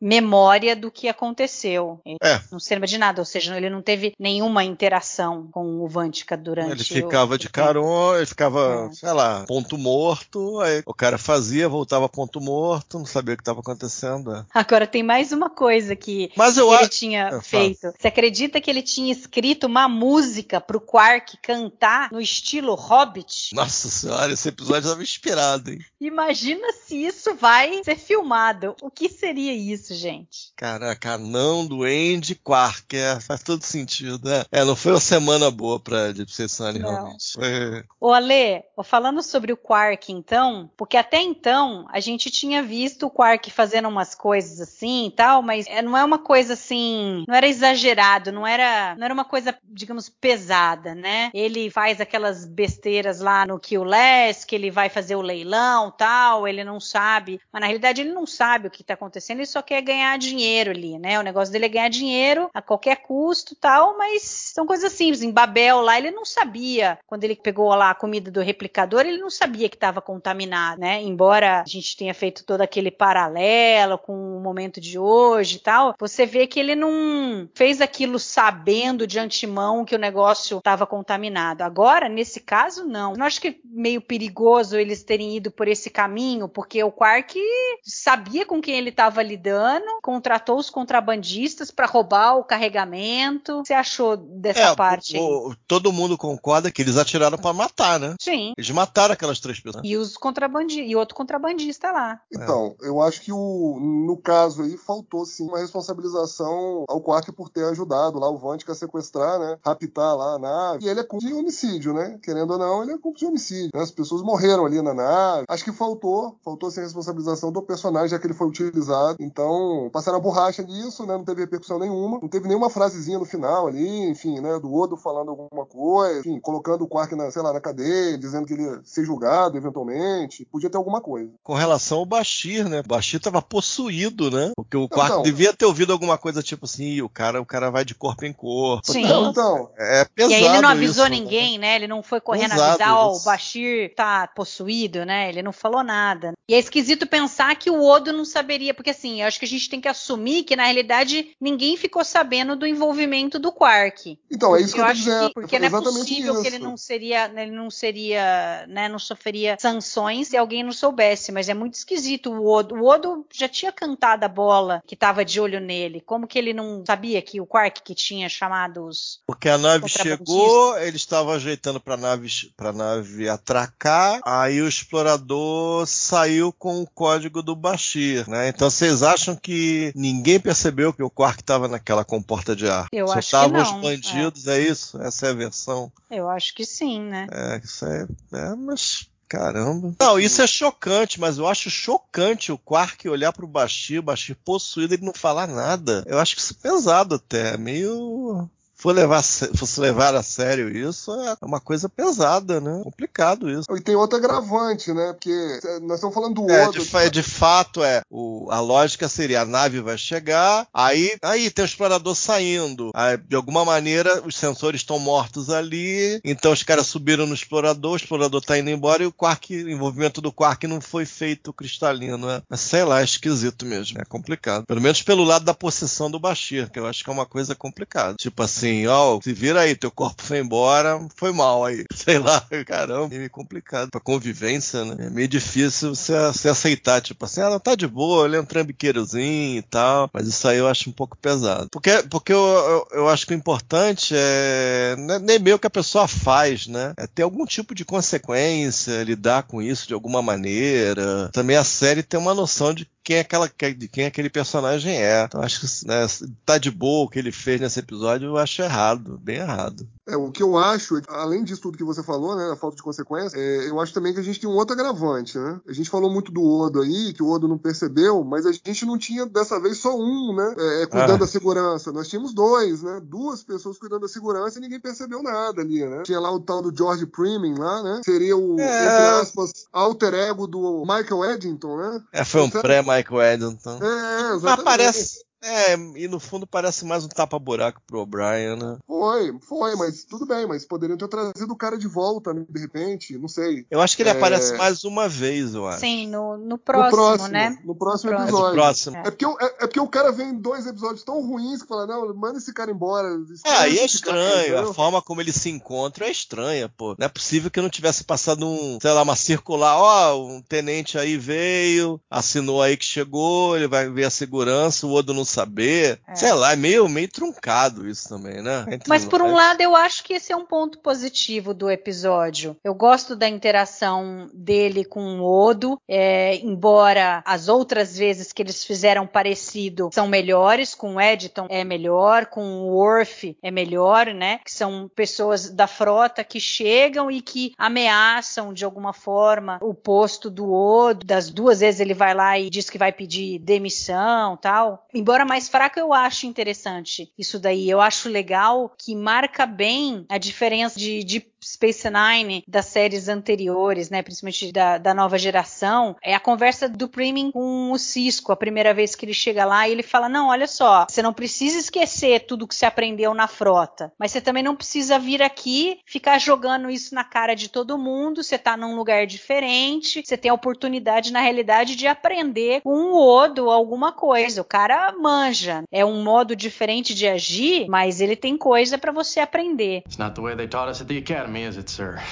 memória do que aconteceu. Ele É. Não se lembra de nada, ou seja, ele não teve nenhuma interação com o Vantika durante Ele ficava o de carona, ele ficava, É. sei lá, ponto morto, aí o cara fazia, voltava ponto morto, não sabia o que estava acontecendo. Agora tem mais uma coisa que Mas eu ele acho. tinha fala. feito. Você acredita que ele tinha escrito uma música pro Quark cantar no estilo Hobbit? Nossa senhora, esse episódio estava inspirado, hein? Imagina se isso vai ser filmado. O que seria isso, gente? Caraca, não do Andy Quark, é, faz todo sentido, né? É, não foi uma semana boa pra Space Nine, Não. realmente. Foi- Ô Ale, ô, falando sobre o Quark então, porque até então a gente tinha visto o Quark fazendo umas coisas assim e tal, mas é, não é uma coisa assim, não era exagerado, não era, não era uma coisa, digamos, pesada, né? Ele faz aquelas besteiras lá no Kill Less, que ele vai fazer o leilão tal, ele não sabe, mas na realidade ele não sabe o que tá acontecendo, ele só quer ganhar dinheiro ali, né? O negócio dele é ganhar dinheiro a qualquer custo tal, mas são coisas simples. Em Babel lá ele não sabia, quando ele pegou lá a comida do replicador, ele não sabia que estava contaminado, né? Embora a gente tenha feito todo aquele paralelo com o momento de hoje e tal, você vê que ele não fez aquilo sabendo de antemão que o negócio estava contaminado. Agora, nesse caso, não. Eu acho que é meio perigoso eles terem ido por esse caminho, porque o Quark sabia com quem ele estava lidando, contratou os contrabandistas para roubar o carregamento. O que você achou dessa É, parte? aí? o- todo mundo concorda que eles atiraram pra matar, né? Sim. Eles mataram aquelas três pessoas. E os contrabandistas e outro contrabandista lá. Então, eu acho que o, no caso aí faltou sim uma responsabilização ao Quark por ter ajudado lá o Vantica a sequestrar, né? Raptar lá a nave. E ele é cúmplice de homicídio, né? Querendo ou não, ele é cúmplice de homicídio. né? As pessoas morreram ali na nave. Acho que faltou, faltou sim a responsabilização do personagem, já que ele foi utilizado pesado. Então, passaram a borracha nisso, né? Não teve repercussão nenhuma. Não teve nenhuma frasezinha no final ali, enfim, né? Do Odo falando alguma coisa, enfim, colocando o Quark na, sei lá, na cadeia, dizendo que ele ia ser julgado eventualmente. Podia ter alguma coisa. Com relação ao Bashir, né? O Bashir tava possuído, né? Porque o Quark então, devia ter ouvido alguma coisa tipo assim, o cara, o cara vai de corpo em corpo. Sim. Então, então é pesado E aí ele não avisou isso, ninguém, né? Ele não foi correndo avisar, ó, oh, o Bashir tá possuído, né? Ele não falou nada. E é esquisito pensar que o Odo não saberia, porque assim, eu acho que a gente tem que assumir que na realidade ninguém ficou sabendo do envolvimento do Quark. Então, é isso que eu, eu tô dizendo. Que, porque não é possível isso. que ele não seria, ele não seria, né, não sofreria sanções se alguém não soubesse, mas é muito esquisito o Odo. O Odo já tinha cantado a bola que tava de olho nele. Como que ele não sabia que o Quark que tinha chamado os Porque a nave chegou, ele estava ajeitando para nave para nave atracar, aí o explorador saiu com o código do Bashir, né? Então vocês acham que ninguém percebeu que o Quark estava naquela comporta de ar? Eu Só acho que não. os bandidos, é. é. isso? Essa é a versão? Eu acho que sim, né? É, isso é, é mas Caramba. Não, isso é chocante, mas eu acho chocante o Quark olhar pro Bashir, o Bashir possuído, ele não falar nada. Eu acho que isso é pesado até, meio for levar, fosse levar a sério isso, é uma coisa pesada, né? Complicado isso. E tem outra agravante, né? Porque nós estamos falando do é, outro. De, de fato, é. O, a lógica seria a nave vai chegar, aí, aí tem o explorador saindo. Aí, de alguma maneira, os sensores estão mortos ali, então os caras subiram no explorador, o explorador está indo embora e o Quark, o envolvimento do Quark não foi feito cristalino, né? Mas sei lá, é esquisito mesmo. É complicado. Pelo menos pelo lado da possessão do Bashir, que eu acho que é uma coisa complicada. Tipo assim, assim, ó, se vira aí, teu corpo foi embora, foi mal aí. *laughs* Sei lá, caramba, é meio complicado. Pra convivência, né? É meio difícil você, você aceitar, tipo assim, ah, tá de boa, ele é um trambiqueirozinho e tal, mas isso aí eu acho um pouco pesado. Porque, porque eu, eu, eu acho que o importante é, é nem meio que a pessoa faz, né? É ter algum tipo de consequência, lidar com isso de alguma maneira. Também a série tem uma noção de quem, é aquela, de quem aquele personagem é. Então acho que né, tá de boa o que ele fez nesse episódio, eu acho errado, bem errado. É, o que eu acho, além disso tudo que você falou, né, a falta de consequência, é, eu acho também que a gente tem um outro agravante, né? A gente falou muito do Odo aí, que o Odo não percebeu, mas a gente não tinha dessa vez só um, né, é, é cuidando ah. da segurança. Nós tínhamos dois, né? Duas pessoas cuidando da segurança e ninguém percebeu nada ali, né? Tinha lá o tal do George Primin lá, né? Seria o, é... entre aspas, alter ego do Michael Eddington, né? É, foi um pré-Michael Eddington. É, exatamente. Mas parece, é, e no fundo parece mais um tapa-buraco pro O'Brien, né? Foi, foi, mas tudo bem, mas poderiam ter trazido o cara de volta, né, de repente, não sei. Eu acho que ele é... aparece mais uma vez, eu acho. Sim, no, no, próximo, no próximo, né? No próximo no episódio. É, próximo. É. é, porque, é, é, porque o cara vem em dois episódios tão ruins que fala, não, manda esse cara embora. É, aí é estranho, cara, a forma como eles se encontram é estranha, pô. Não é possível que não tivesse passado um, sei lá, uma circular, ó, um tenente aí veio, assinou aí que chegou, ele vai ver a segurança, o outro não saber. É. Sei lá, é meio, meio truncado isso também, né? Entre Mas por um lado, eu acho que esse é um ponto positivo do episódio. Eu gosto da interação dele com o Odo, é, embora as outras vezes que eles fizeram parecido são melhores, com o Editon é melhor, com o Worf é melhor, né? Que são pessoas da frota que chegam e que ameaçam de alguma forma o posto do Odo. Das duas vezes ele vai lá e diz que vai pedir demissão tal. Embora mais fraco, eu acho acho interessante isso daí. Eu acho legal que marca bem a diferença de, de Space Nine das séries anteriores, né, principalmente da, da nova geração, é a conversa do Primin com o Cisco, a primeira vez que ele chega lá e ele fala: Não, olha só, você não precisa esquecer tudo que você aprendeu na frota, mas você também não precisa vir aqui ficar jogando isso na cara de todo mundo. Você tá num lugar diferente, você tem a oportunidade, na realidade, de aprender com um Odo alguma coisa. O cara manja. É um modo diferente de agir, mas ele tem coisa para você aprender. It's not the way they taught us at the academy me, is it, sir? Uh,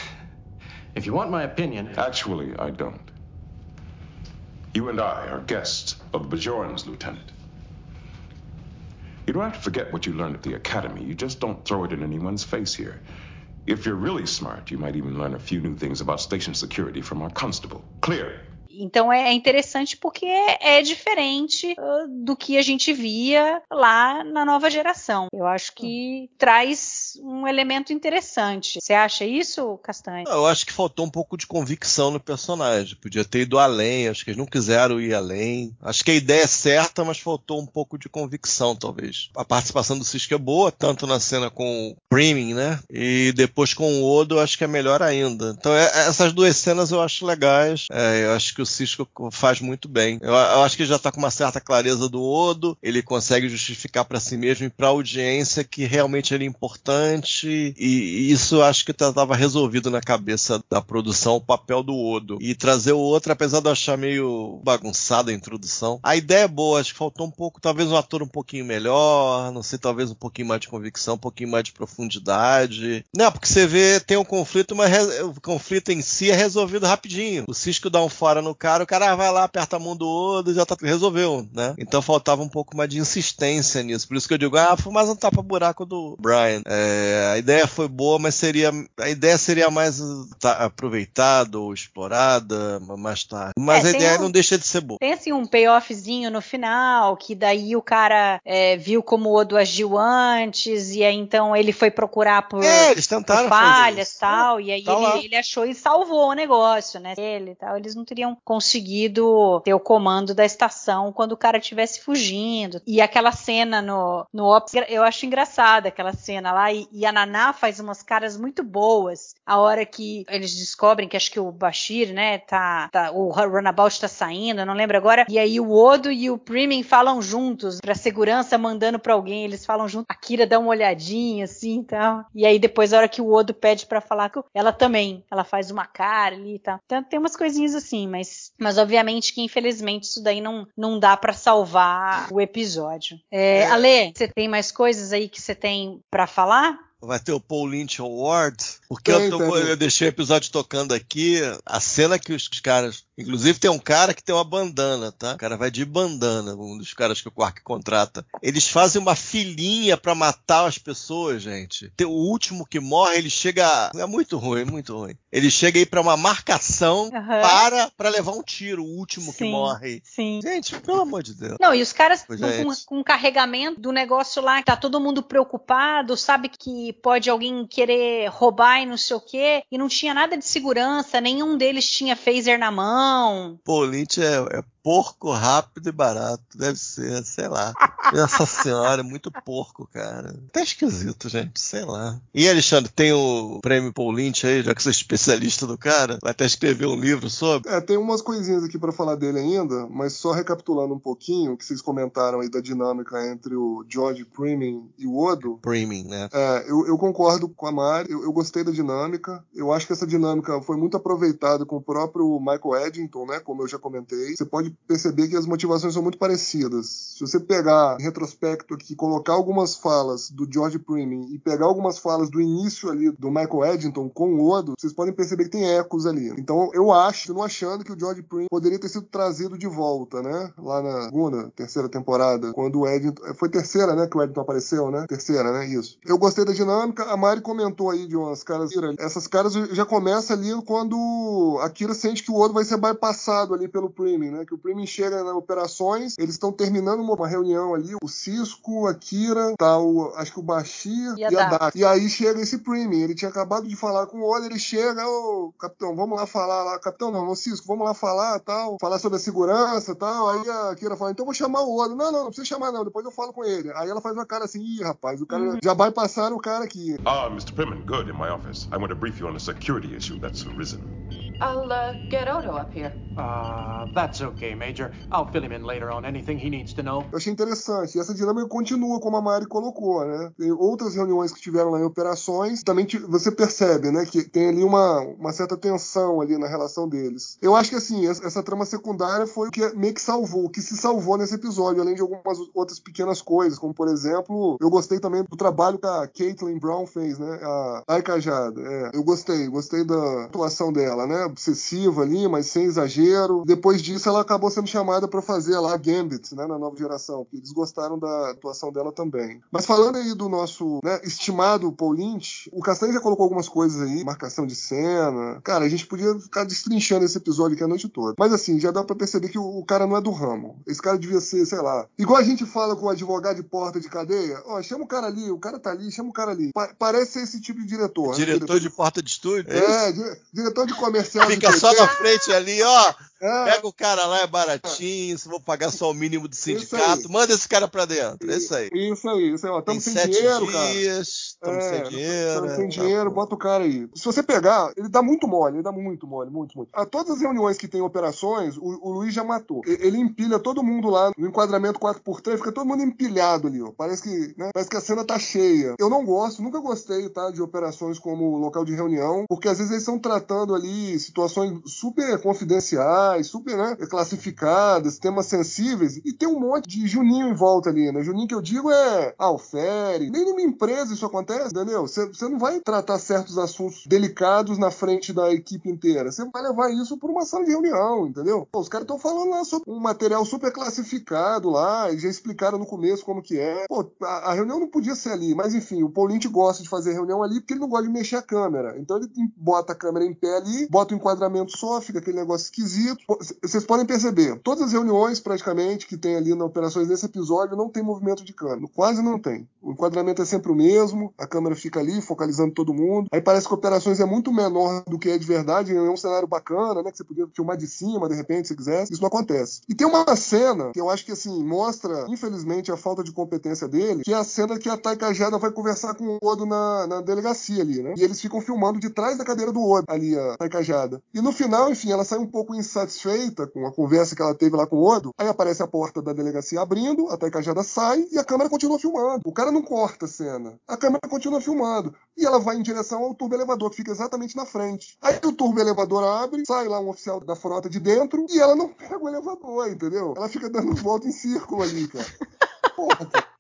if you want my opinion. Actually, I don't. You and I are guests of the Bajorans, Lieutenant. You don't have to forget what you learned at the Academy. You just don't throw it in anyone's face here. If you're really smart, you might even learn a few new things about station security from our constable. Clear. Então é, é interessante porque é, é diferente uh, do que a gente via lá na nova geração. Eu acho que traz um elemento interessante. Você acha isso, Castanho? Eu acho que faltou um pouco de convicção no personagem. Podia ter ido além, acho que eles não quiseram ir além. Acho que a ideia é certa, mas faltou um pouco de convicção, talvez. A participação do Cisco é boa, tanto na cena com o Primming, né? E depois com o Odo, acho que é melhor ainda. Então, é, essas duas cenas eu acho legais. É, eu acho que o Cisco faz muito bem. Eu, eu acho que já tá com uma certa clareza do Odo, ele consegue justificar para si mesmo e para a audiência que realmente ele é importante. E, e isso acho que estava resolvido na cabeça da produção, o papel do Odo. E trazer o outro, apesar de eu achar meio bagunçada a introdução. A ideia é boa, acho que faltou um pouco, talvez um ator um pouquinho melhor, não sei, talvez um pouquinho mais de convicção, um pouquinho mais de profundidade. Não, porque você vê, tem um conflito, mas o conflito em si é resolvido rapidinho. O Cisco dá um fora no cara, o cara vai lá, aperta a mão do Odo e já tá, resolveu, né? Então faltava um pouco mais de insistência nisso. Por isso que eu digo, ah, foi mais um tapa-buraco do Brian. É, a ideia foi boa, mas seria. A ideia seria mais tá, aproveitada ou explorada mais tarde. Mas É, a ideia um- não deixa de ser boa. Tem assim um payoffzinho no final, que daí o cara é, viu como o Odo agiu antes, e aí então ele foi procurar por, É, eles por tentaram falhas e tal, e aí tá ele, ele achou e salvou o negócio, né? Ele e tal. Eles não teriam conseguido ter o comando da estação quando o cara estivesse fugindo. E aquela cena no, no Ops, eu acho engraçada aquela cena lá, e, e a Naná faz umas caras muito boas a hora que eles descobrem que acho que o Bashir, né, tá, tá o Runabout tá saindo, não lembro agora, e aí o Odo e o Primin falam juntos, pra segurança mandando pra alguém, eles falam junto, a Kira dá uma olhadinha assim e tal, e aí depois a hora que o Odo pede pra falar, ela também, ela faz uma cara ali e tal, então tem umas coisinhas assim, mas, mas obviamente que infelizmente isso daí não, não dá pra salvar o episódio. É, É. Ale, você tem mais coisas aí que você tem pra falar? Vai ter o Paul Lynch Award. Porque Tem, eu, tô- tem. eu deixei o episódio tocando aqui. A cena que os caras. Inclusive tem um cara que tem uma bandana, tá? O cara vai de bandana, um dos caras que o Quark contrata. Eles fazem uma filinha pra matar as pessoas, gente. Tem o último que morre, ele chega. É muito ruim, muito ruim. Ele chega aí pra uma marcação Aham. para pra levar um tiro, o último que Sim. morre. Sim. Gente, pelo amor de Deus. Não, e os caras estão é, com, com carregamento do negócio lá, tá todo mundo preocupado, sabe que pode alguém querer roubar e não sei o quê, e não tinha nada de segurança, nenhum deles tinha phaser na mão. Paul Lynch é, é porco rápido e barato. Deve ser, sei lá. Essa senhora é muito porco, cara. Tá esquisito, gente. Sei lá. E Alexandre, tem o prêmio Paul Lynch aí, já que você é especialista do cara? Vai até escrever um livro sobre? É, tem umas coisinhas aqui pra falar dele ainda, mas só recapitulando um pouquinho o que vocês comentaram aí da dinâmica entre o George Primin e o Odo. Priming, né? É, eu, eu concordo com a Mari, eu, eu gostei da dinâmica. Eu acho que essa dinâmica foi muito aproveitada com o próprio Michael Eddington, né? Como eu já comentei. Você pode perceber que as motivações são muito parecidas. Se você pegar em retrospecto aqui, colocar algumas falas do George Primin e pegar algumas falas do início ali do Michael Eddington com o Odo, vocês podem perceber que tem ecos ali. Então eu acho, continuo achando que o George Primin poderia ter sido trazido de volta, né? Lá na segunda, terceira temporada, quando o Eddington. Foi terceira, né? Que o Eddington apareceu, né? Terceira, né? Isso. Eu gostei da dinâmica. A Mari comentou aí de umas caras. Essas caras já começa ali quando a Kira sente que o Odo vai ser bypassado ali pelo Primin, né? Que o Primin chega nas operações, eles estão terminando uma reunião ali, o Cisco, a Kira, tá o, acho que o Bashir E e a a, Dak. Dak. E aí chega esse Primin, ele tinha acabado de falar com o Odo, ele chega, ô, capitão, vamos lá falar lá, capitão não, ô Cisco, vamos lá falar, tal, falar sobre a segurança, tal. Aí a Kira fala, então eu vou chamar o Odo. Não, não, não precisa chamar não, depois eu falo com ele. Aí ela faz uma cara assim, ih, rapaz, o cara já vai passar o cara aqui. Ah, Mr. Primmon, good, in my office. I want to brief you on a security issue that's arisen. I'll uh, get Odo up here. Uh, that's okay, Major. I'll fill him in later on anything he needs to know. Eu achei interessante. E essa dinâmica continua, como a Mari colocou, né? Tem outras reuniões que tiveram lá em operações, também ti- você percebe, né, que tem ali uma, uma certa tensão ali na relação deles. Eu acho que, assim, essa, essa trama secundária foi o que meio que salvou, o que se salvou nesse episódio, além de algumas outras pequenas coisas, como, por exemplo, eu gostei também do trabalho que a Caitlin Brown fez, né? A Ai Cajada. É, eu gostei, gostei da atuação dela, né? Obsessiva ali, mas sem exagero. Depois disso, ela acabou acabou sendo chamada para fazer lá Gambit, né, na nova geração, porque eles gostaram da atuação dela também. Mas falando aí do nosso né, estimado Paul Lynch, o Castanho já colocou algumas coisas aí, marcação de cena. Cara, a gente podia ficar destrinchando esse episódio aqui a noite toda. Mas assim, já dá para perceber que o, o, cara não é do ramo. Esse cara devia ser, sei lá, igual a gente fala com o advogado de porta de cadeia, ó, chama o cara ali, o cara tá ali, chama o cara ali. Pa parece ser esse tipo de diretor. Diretor, né? diretor de, de porta de estúdio? É, é diretor de comercial. Fica só na frente ali, ó. É. Pega o cara lá, é baratinho, se vou pagar só o mínimo do sindicato, manda esse cara pra dentro. É isso aí. Isso aí, isso aí, ó. Tamo sem sete dinheiro, dias, cara. Tamo é, sem dinheiro. Tamo é, sem dinheiro, tá bota o cara aí. Se você pegar, ele dá muito mole, ele dá muito mole, muito, muito. A todas as reuniões que tem operações, o, o Luiz já matou. Ele empilha todo mundo lá no enquadramento 4x3, fica todo mundo empilhado ali, ó. Parece que, né, parece que a cena tá cheia. Eu não gosto, nunca gostei, tá, de operações como local de reunião, porque às vezes eles estão tratando ali situações super confidenciais, super, né, classificadas, temas sensíveis, e tem um monte de Juninho em volta ali, né? Juninho que eu digo é alfere. Nem numa empresa isso acontece, entendeu? Você não vai tratar certos assuntos delicados na frente da equipe inteira. Você vai levar isso para uma sala de reunião, entendeu? Pô, os caras estão falando lá sobre um material super classificado lá, e já explicaram no começo como que é. Pô, a, a reunião não podia ser ali, mas enfim, o Paulinte gosta de fazer reunião ali porque ele não gosta de mexer a câmera. Então ele bota a câmera em pé ali, bota o enquadramento só, fica aquele negócio esquisito. Vocês podem perceber, todas as reuniões praticamente que tem ali nas operações desse episódio não tem movimento de câmera. Quase não tem. O enquadramento é sempre o mesmo, a câmera fica ali focalizando todo mundo. Aí parece que operações é muito menor do que é de verdade, é um cenário bacana, né? Que você podia filmar de cima, de repente, se quisesse. Isso não acontece. E tem uma cena que eu acho que, assim, mostra, infelizmente, a falta de competência dele, que é a cena que a Taikajada vai conversar com o Odo na, na delegacia ali, né? E eles ficam filmando de trás da cadeira do Odo, ali, a Taikajada. E no final, enfim, ela sai um pouco insatisfeita com a conversa que ela teve lá com o Odo, aí aparece a porta da delegacia abrindo, a Taikajada sai e a câmera continua filmando. O cara não corta a cena. A câmera continua filmando. E ela vai em direção ao turbo elevador, que fica exatamente na frente. Aí o turbo elevador abre, sai lá um oficial da frota de dentro e ela não pega o elevador, entendeu? Ela fica dando volta em círculo ali, cara. Porra, cara.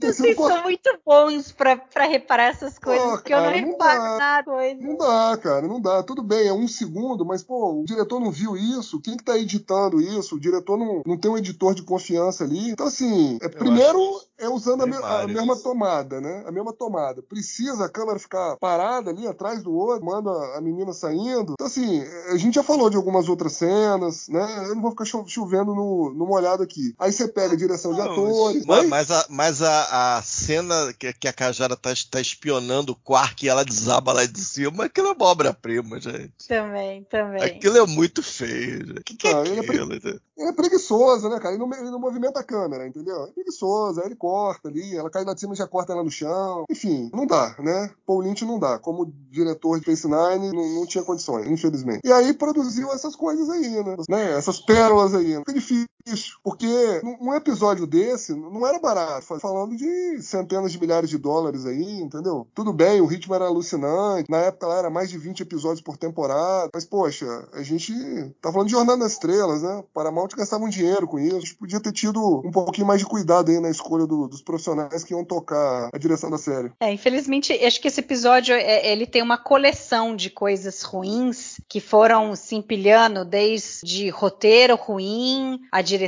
Vocês são muito bons pra, pra reparar essas coisas, pô, porque cara, eu não reparo não nada. Coisa. Não dá, cara, não dá. Tudo bem, é um segundo, mas, pô, o diretor não viu isso. Quem que tá editando isso? O diretor não, não tem um editor de confiança ali. Então, assim, é, primeiro é usando a, me, a, mesma tomada, né? A mesma tomada. Precisa a câmera ficar parada ali atrás do outro, manda a menina saindo. Então, assim, a gente já falou de algumas outras cenas, né? Eu não vou ficar chovendo no, no molhado aqui. Aí você pega a direção de atores. Mas, mas, a, mas a a, cena que, que, a Cajara tá, tá espionando o Quark e ela desaba lá de cima, aquilo é uma obra-prima, gente. Também, também. Aquilo é muito feio. O que, que é ah, aquilo? Ele é, pre... é, preguiçoso, né, cara? Ele não, ele não movimenta a câmera, entendeu? É preguiçoso, aí ele corta ali, ela cai de cima e já corta ela no chão. Enfim, não dá, né? Paul Lynch não dá. Como diretor de Face Nine, não, não tinha condições, infelizmente. E aí produziu essas coisas aí, né? né? Essas pérolas aí. Fica difícil, porque num episódio desse não era barato. Falando de centenas de milhares de dólares aí, entendeu? Tudo bem, o ritmo era alucinante. Na época lá era mais de 20 episódios por temporada. Mas, poxa, a gente tá falando de Jornada Estrelas, né? Paramount gastava um dinheiro com isso. A gente podia ter tido um pouquinho mais de cuidado aí na escolha do, dos profissionais que iam tocar a direção da série. É, infelizmente, acho que esse episódio é, ele tem uma coleção de coisas ruins que foram se empilhando desde roteiro ruim, a direção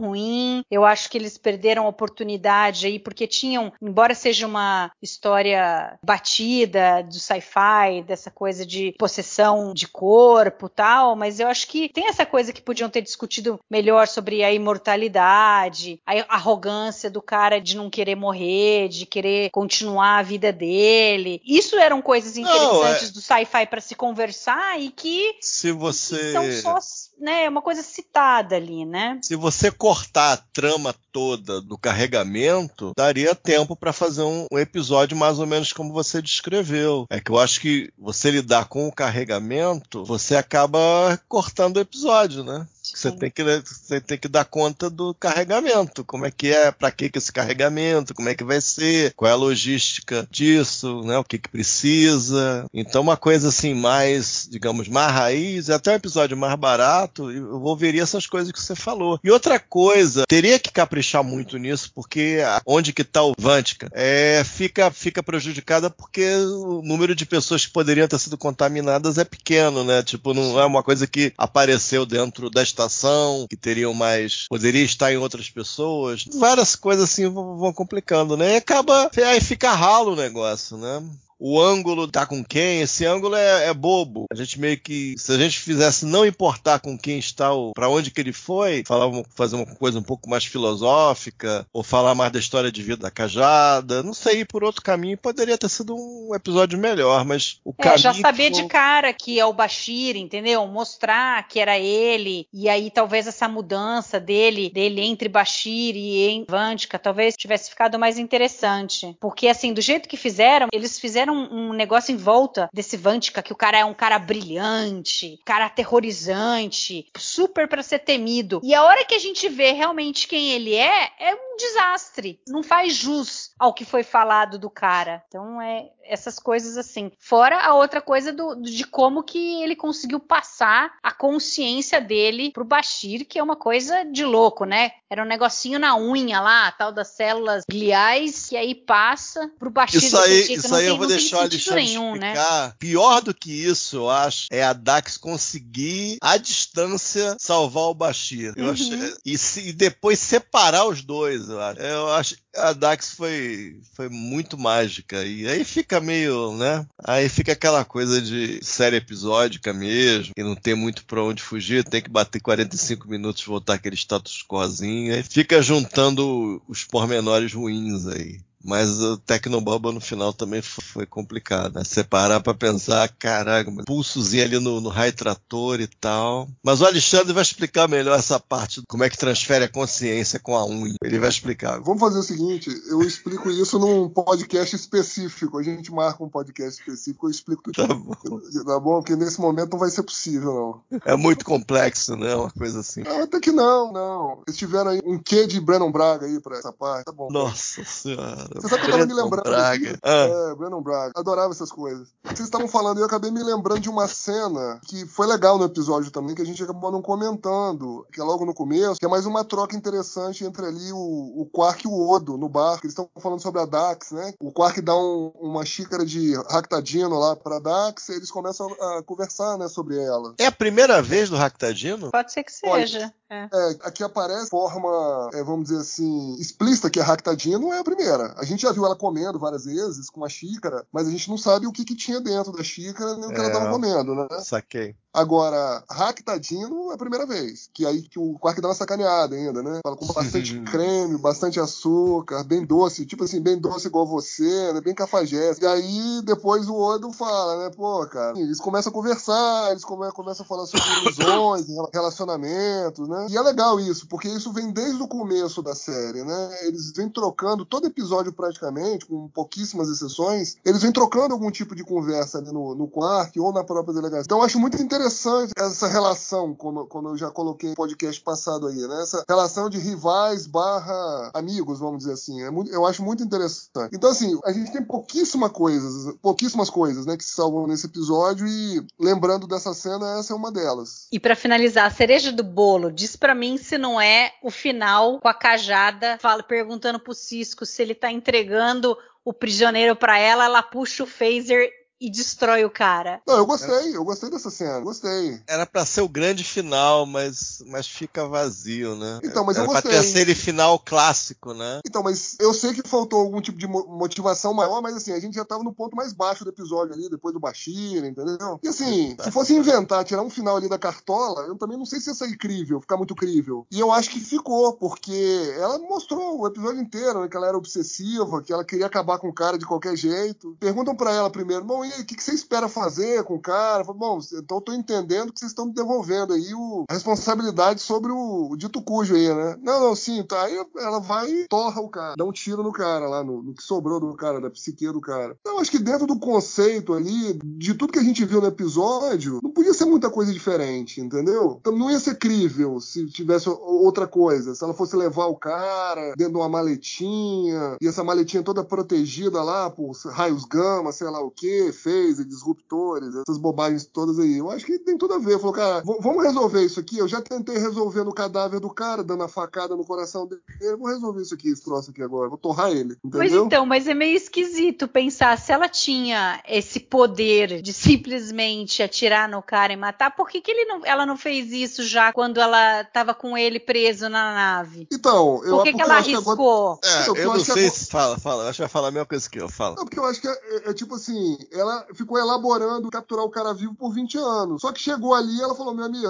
ruim. Eu acho que eles perderam a oportunidade aí porque tinham, embora seja uma história batida do sci-fi, dessa coisa de possessão de corpo, tal, mas eu acho que tem essa coisa que podiam ter discutido melhor sobre a imortalidade, a arrogância do cara de não querer morrer, de querer continuar a vida dele. Isso eram coisas interessantes não, é... do sci-fi para se conversar e que se você são só né, uma coisa citada ali, né? Se você cortar a trama toda do carregamento, daria tempo para fazer um, episódio mais ou menos como você descreveu. É que eu acho que você lidar com o carregamento, você acaba cortando o episódio, né? Você tem, que, você tem que dar conta do carregamento. Como é que é, para que, que esse carregamento, como é que vai ser, qual é a logística disso, né? O que, que precisa. Então, uma coisa assim, mais, digamos, mais raiz, é até um episódio mais barato, eu ouviria essas coisas que você falou. E outra coisa, teria que caprichar muito nisso, porque onde que tá o Vantica? É, fica, fica prejudicada porque o número de pessoas que poderiam ter sido contaminadas é pequeno, né? Tipo, não é uma coisa que apareceu dentro da manifestação, que teriam mais. poderia estar em outras pessoas. Várias coisas assim vão, vão complicando, né? E acaba. Aí fica ralo o negócio, né? O ângulo tá com quem, esse ângulo é, é, bobo. A gente meio que, se a gente fizesse não importar com quem está, para onde que ele foi, falar, fazer uma coisa um pouco mais filosófica, ou falar mais da história de vida da Cajada, não sei, ir por outro caminho poderia ter sido um episódio melhor, mas o é, caminho... já saber de cara que é o Bashir, entendeu? Mostrar que era ele, e aí talvez essa mudança dele, dele entre Bashir e em Vantica, talvez tivesse ficado mais interessante. Porque assim, do jeito que fizeram, eles fizeram fizeram um, negócio em volta desse Vantica, que o cara é um cara brilhante, cara aterrorizante, super para ser temido. E a hora que a gente vê realmente quem ele é, é um desastre. Não faz jus ao que foi falado do cara. Então é essas coisas assim. Fora a outra coisa do, de como que ele conseguiu passar a consciência dele pro Bashir, que é uma coisa de louco, né? Era um negocinho na unha lá, tal das células gliais, que aí passa pro Bashir. Isso aí, isso aí eu vou deixar o Alexandre nenhum, né? explicar. Né? Pior do que isso, eu acho, é a Dax conseguir, à distância, salvar o Bashir. Eu uhum. acho, e, se, e depois separar os dois, eu acho. Eu acho a Dax foi, foi muito mágica. E aí fica meio, né? Aí fica aquela coisa de série episódica mesmo, e não tem muito pra onde fugir, tem que bater 45 minutos voltar aquele status quozinho. Aí fica juntando os pormenores ruins aí. Mas o Tecnobubble no final também foi complicado. Né? Separar para pensar, caraca, pulsozinho ali no, no raio trator e tal. Mas o Alexandre vai explicar melhor essa parte, como é que transfere a consciência com a unha. Ele vai explicar. Vamos fazer o seguinte, eu explico isso num podcast específico. A gente marca um podcast específico, eu explico tudo. Tá bom. Tá bom? Porque nesse momento não vai ser possível, não. É muito complexo, né? Uma coisa assim. Não, até que não, não. Eles tiveram aí um quê de Brennan Braga aí pra essa parte. Tá bom. Nossa senhora. Você sabe que eu tava me lembrando? Braga. Ah. É, Brandon Braga. Adorava essas coisas. Vocês estavam falando e eu acabei me lembrando de uma cena que foi legal no episódio também, que a gente acabou não comentando, que é logo no começo, que é mais uma troca interessante entre ali o, o Quark e o Odo no bar, que eles estão falando sobre a Dax, né? O Quark dá um, uma xícara de Ractadino lá pra Dax e eles começam a, a conversar, né, sobre ela. É a primeira vez do Ractadino? Pode ser que seja. É. é. aqui aparece forma, é, vamos dizer assim, explícita que é Ractadino é a primeira. A gente já viu ela comendo várias vezes com uma xícara, mas a gente não sabe o que, que tinha dentro da xícara nem o que é, ela estava comendo, né? Saquei. Agora, Ractadino é a primeira vez. Que aí que o Quark dá uma sacaneada ainda, né? Fala com bastante *laughs* creme, bastante açúcar, bem doce, tipo assim, bem doce igual você, né? Bem cafajeste. E aí depois o Odo fala, né? Pô, cara, eles começam a conversar, eles come começam a falar sobre *coughs* ilusões, relacionamentos, né? E é legal isso, porque isso vem desde o começo da série, né? Eles vêm trocando, todo episódio praticamente, com pouquíssimas exceções, eles vêm trocando algum tipo de conversa ali no, no Quark ou na própria delegacia. Então eu acho muito interessante essa relação, como, como eu já coloquei no podcast passado aí, né? Essa relação de rivais barra amigos, vamos dizer assim. É muito, eu acho muito interessante. Então, assim, a gente tem pouquíssimas coisas, pouquíssimas coisas, né, que se salvam nesse episódio e lembrando dessa cena, essa é uma delas. E para finalizar, a cereja do bolo, diz para mim se não é o final com a cajada, fala perguntando pro Cisco se ele tá entregando o prisioneiro para ela, ela puxa o phaser e destrói o cara. Não, eu gostei, eu gostei dessa cena, gostei. Era para ser o grande final, mas, mas fica vazio, né? Então, mas Era eu gostei. Pra ter aquele final clássico, né? Então, mas eu sei que faltou algum tipo de motivação maior, mas assim, a gente já tava no ponto mais baixo do episódio ali, depois do Bashir, entendeu? E assim, se fosse inventar, tirar um final ali da cartola, eu também não sei se ia ser incrível, ficar muito crível. E eu acho que ficou, porque ela mostrou o episódio inteiro, né, que ela era obsessiva, que ela queria acabar com o cara de qualquer jeito. Perguntam para ela primeiro, bom, e aí, o que, que você espera fazer com o cara? Falo, Bom, então tô entendendo que vocês estão me devolvendo aí o, a responsabilidade sobre o, o, dito cujo aí, né? Não, não, sim, tá. Aí ela vai e torra o cara, dá um tiro no cara lá, no, no que sobrou do cara, da psique do cara. Então, acho que dentro do conceito ali, de tudo que a gente viu no episódio, não podia ser muita coisa diferente, entendeu? Então não ia ser crível se tivesse outra coisa. Se ela fosse levar o cara dentro de uma maletinha, e essa maletinha toda protegida lá por raios gama, sei lá o que, phaser, disruptores, essas bobagens todas aí. Eu acho que tem tudo a ver. Falou, cara, vamos resolver isso aqui. Eu já tentei resolver no cadáver do cara, dando a facada no coração dele. Vou resolver isso aqui, esse troço aqui agora. Vou torrar ele. Entendeu? Pois então, mas é meio esquisito pensar se ela tinha esse poder de simplesmente atirar no cara e matar, por que, que ele não, ela não fez isso já quando ela estava com ele preso na nave? Então, eu Por que, que ela arriscou? Que agora... É, eu, eu não sei agora... se fala, fala. Acho que vai falar a mesma coisa que eu falo. Não, porque eu acho que é, é, é, tipo assim, ela ficou elaborando capturar o cara vivo por 20 anos. Só que chegou ali ela falou: meu amigo,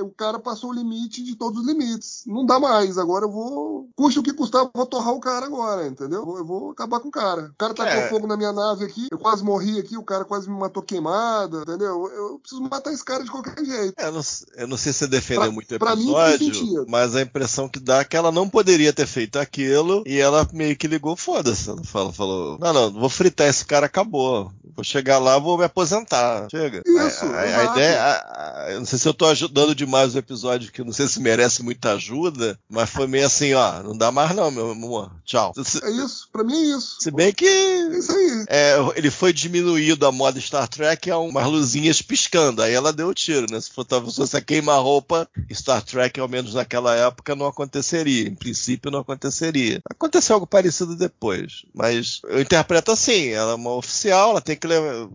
o cara passou o limite de todos os limites. Não dá mais. Agora eu vou. Custe o que custar, vou torrar o cara agora, entendeu? Eu vou acabar com o cara. O cara tacou é. fogo na minha nave aqui, eu quase morri aqui, o cara quase me matou queimada, entendeu? Eu preciso matar esse cara de qualquer jeito. É, eu, não, eu não sei se você defendeu pra, muito o episódio, mas a impressão que dá é que ela não poderia ter feito aquilo e ela meio que ligou, foda-se. Ela falou, não, não, vou fritar esse cara, acabou. Vou chegar lá, vou me aposentar. Chega. Isso, a, a, a ideia, a, eu não sei se eu tô ajudando demais o episódio, que eu não sei se merece muita ajuda, mas foi meio assim, ó, não dá mais não, meu amor. Tchau. É isso, pra mim é isso. Se bem que é isso aí. É, ele foi diminuído a moda Star Trek a umas luzinhas piscando. Aí ela deu o tiro, né? Se fosse a queima-roupa, Star Trek, ao menos naquela época, não aconteceria. Em princípio, não aconteceria. Aconteceu algo parecido depois. Mas eu interpreto assim: ela é uma oficial, ela tem que levar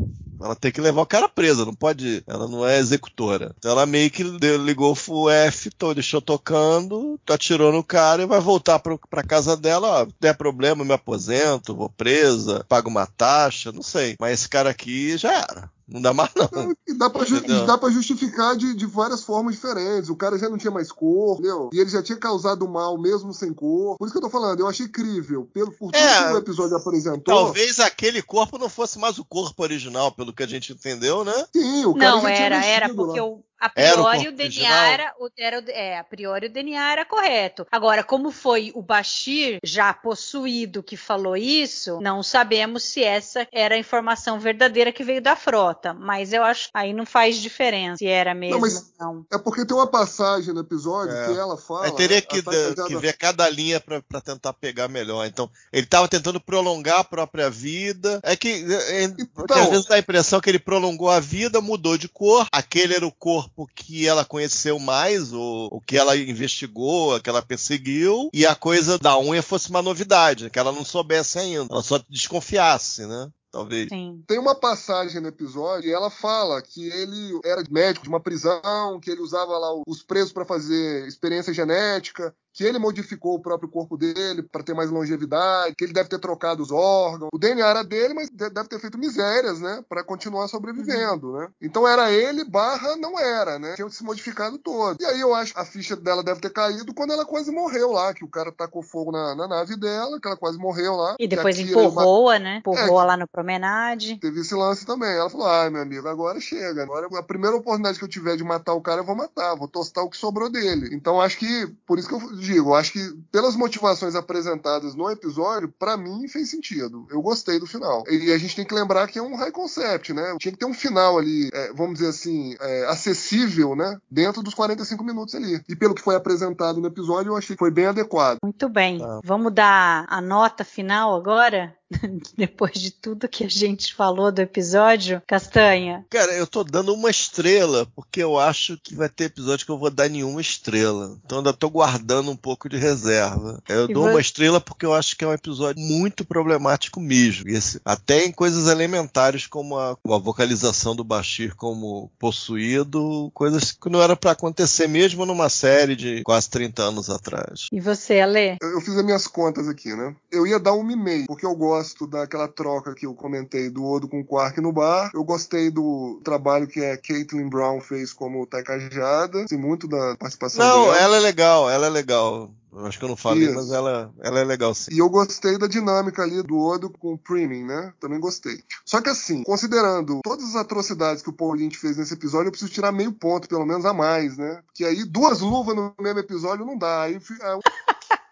ela tem que levar o cara preso, não pode. Ela não é executora. Então ela meio que ligou o F, deixou tocando, atirou no cara e vai voltar pro, pra casa dela. Ó, der problema, me aposento, vou presa, pago uma taxa, não sei. Mas esse cara aqui já era. Não dá mais, não. E dá pra, ju dá pra justificar de, de, várias formas diferentes. O cara já não tinha mais cor, entendeu? E ele já tinha causado mal mesmo sem cor. Por isso que eu tô falando, eu achei incrível. Pelo, por tudo é, que o episódio apresentou. Talvez aquele corpo não fosse mais o corpo original, pelo que a gente entendeu, né? Sim, o cara não, já era, tinha era, porque lá. o, a priori o, o DNA era, o, era é, a priori o DNA era correto. Agora, como foi o Bashir já possuído que falou isso, não sabemos se essa era a informação verdadeira que veio da frota. Mas eu acho aí não faz diferença se era mesmo não, mas não. É porque tem uma passagem no episódio é. que ela fala. Aí teria que, de, que ver cada linha para tentar pegar melhor. Então, ele estava tentando prolongar a própria vida. É que é, então, às vezes dá a impressão que ele prolongou a vida, mudou de cor. Aquele era o corpo corpo que ela conheceu mais, o, o que ela investigou, que ela perseguiu, e a coisa da unha fosse uma novidade, que ela não soubesse ainda, ela só desconfiasse, né? talvez. Sim. Tem uma passagem no episódio e ela fala que ele era médico de uma prisão, que ele usava lá os presos para fazer experiência genética, que ele modificou o próprio corpo dele para ter mais longevidade, que ele deve ter trocado os órgãos. O DNA era dele, mas deve ter feito misérias, né, para continuar sobrevivendo, uhum. né? Então era ele barra não era, né? Tinha se modificado todo. E aí eu acho que a ficha dela deve ter caído quando ela quase morreu lá, que o cara tacou fogo na, na nave dela, que ela quase morreu lá. E depois empurrou-a, né? Empurrou-a é, lá na promenade. Teve esse lance também. Ela falou: ai, meu amigo, agora chega. Agora a primeira oportunidade que eu tiver de matar o cara, eu vou matar. Vou tostar o que sobrou dele. Então acho que, por isso que eu digo, acho que pelas motivações apresentadas no episódio, para mim fez sentido. Eu gostei do final. E a gente tem que lembrar que é um high concept, né? Tinha que ter um final ali, é, vamos dizer assim, é, acessível, né? Dentro dos 45 minutos ali. E pelo que foi apresentado no episódio, eu achei que foi bem adequado. Muito bem. Tá. Vamos dar a nota final agora? *laughs* depois de tudo que a gente falou do episódio, Castanha? Cara, eu tô dando uma estrela, porque eu acho que vai ter episódio que eu vou dar nenhuma estrela. Então ainda tô guardando um pouco de reserva. Eu e dou uma estrela porque eu acho que é um episódio muito problemático mesmo. Esse, até em coisas elementares como a, a vocalização do Bashir como possuído, coisas que não era para acontecer mesmo numa série de quase 30 anos atrás. E você, Ale? Eu, eu fiz as minhas contas aqui, né? Eu ia dar um e-mail, porque eu gosto gosto daquela troca que eu comentei do Odo com o Quark no bar. Eu gostei do trabalho que a Caitlin Brown fez como Taikajada. Assim, muito da participação Não, dela. ela é legal, ela é legal. Eu acho que eu não falei, Isso. mas ela, ela é legal sim. E eu gostei da dinâmica ali do Odo com o Priming, né? Também gostei. Só que assim, considerando todas as atrocidades que o Paul Lynch fez nesse episódio, eu preciso tirar meio ponto, pelo menos a mais, né? Porque aí duas luvas no mesmo episódio não dá. Aí, *laughs*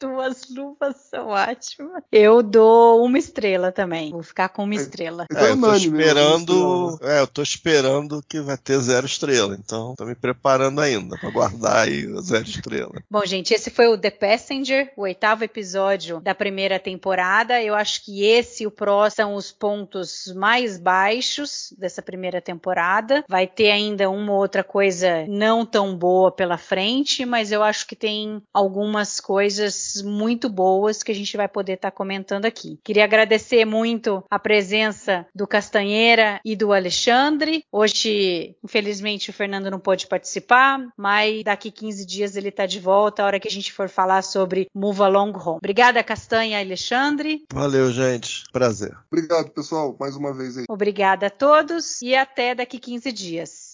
duas luvas são ótimas. Eu dou uma estrela também. Vou ficar com uma É. estrela. Então É, eu tô né? esperando. É, eu tô esperando que vai ter zero estrela. Então, tô me preparando ainda pra guardar aí zero estrela. *laughs* Bom, gente, esse foi o The Passenger, o oitavo episódio da primeira temporada. Eu acho que esse e o próximo são os pontos mais baixos dessa primeira temporada. Vai ter ainda uma outra coisa não tão boa pela frente, mas eu acho que tem algumas coisas muito boas que a gente vai poder estar comentando aqui. Queria agradecer muito a presença do Castanheira e do Alexandre. Hoje, infelizmente, o Fernando não pôde participar, mas daqui 15 dias ele está de volta, a hora que a gente for falar sobre Move Along Home. Obrigada, Castanha e Alexandre. Valeu, gente. Prazer. Obrigado, pessoal, mais uma vez aí. Obrigada a todos e até daqui 15 dias.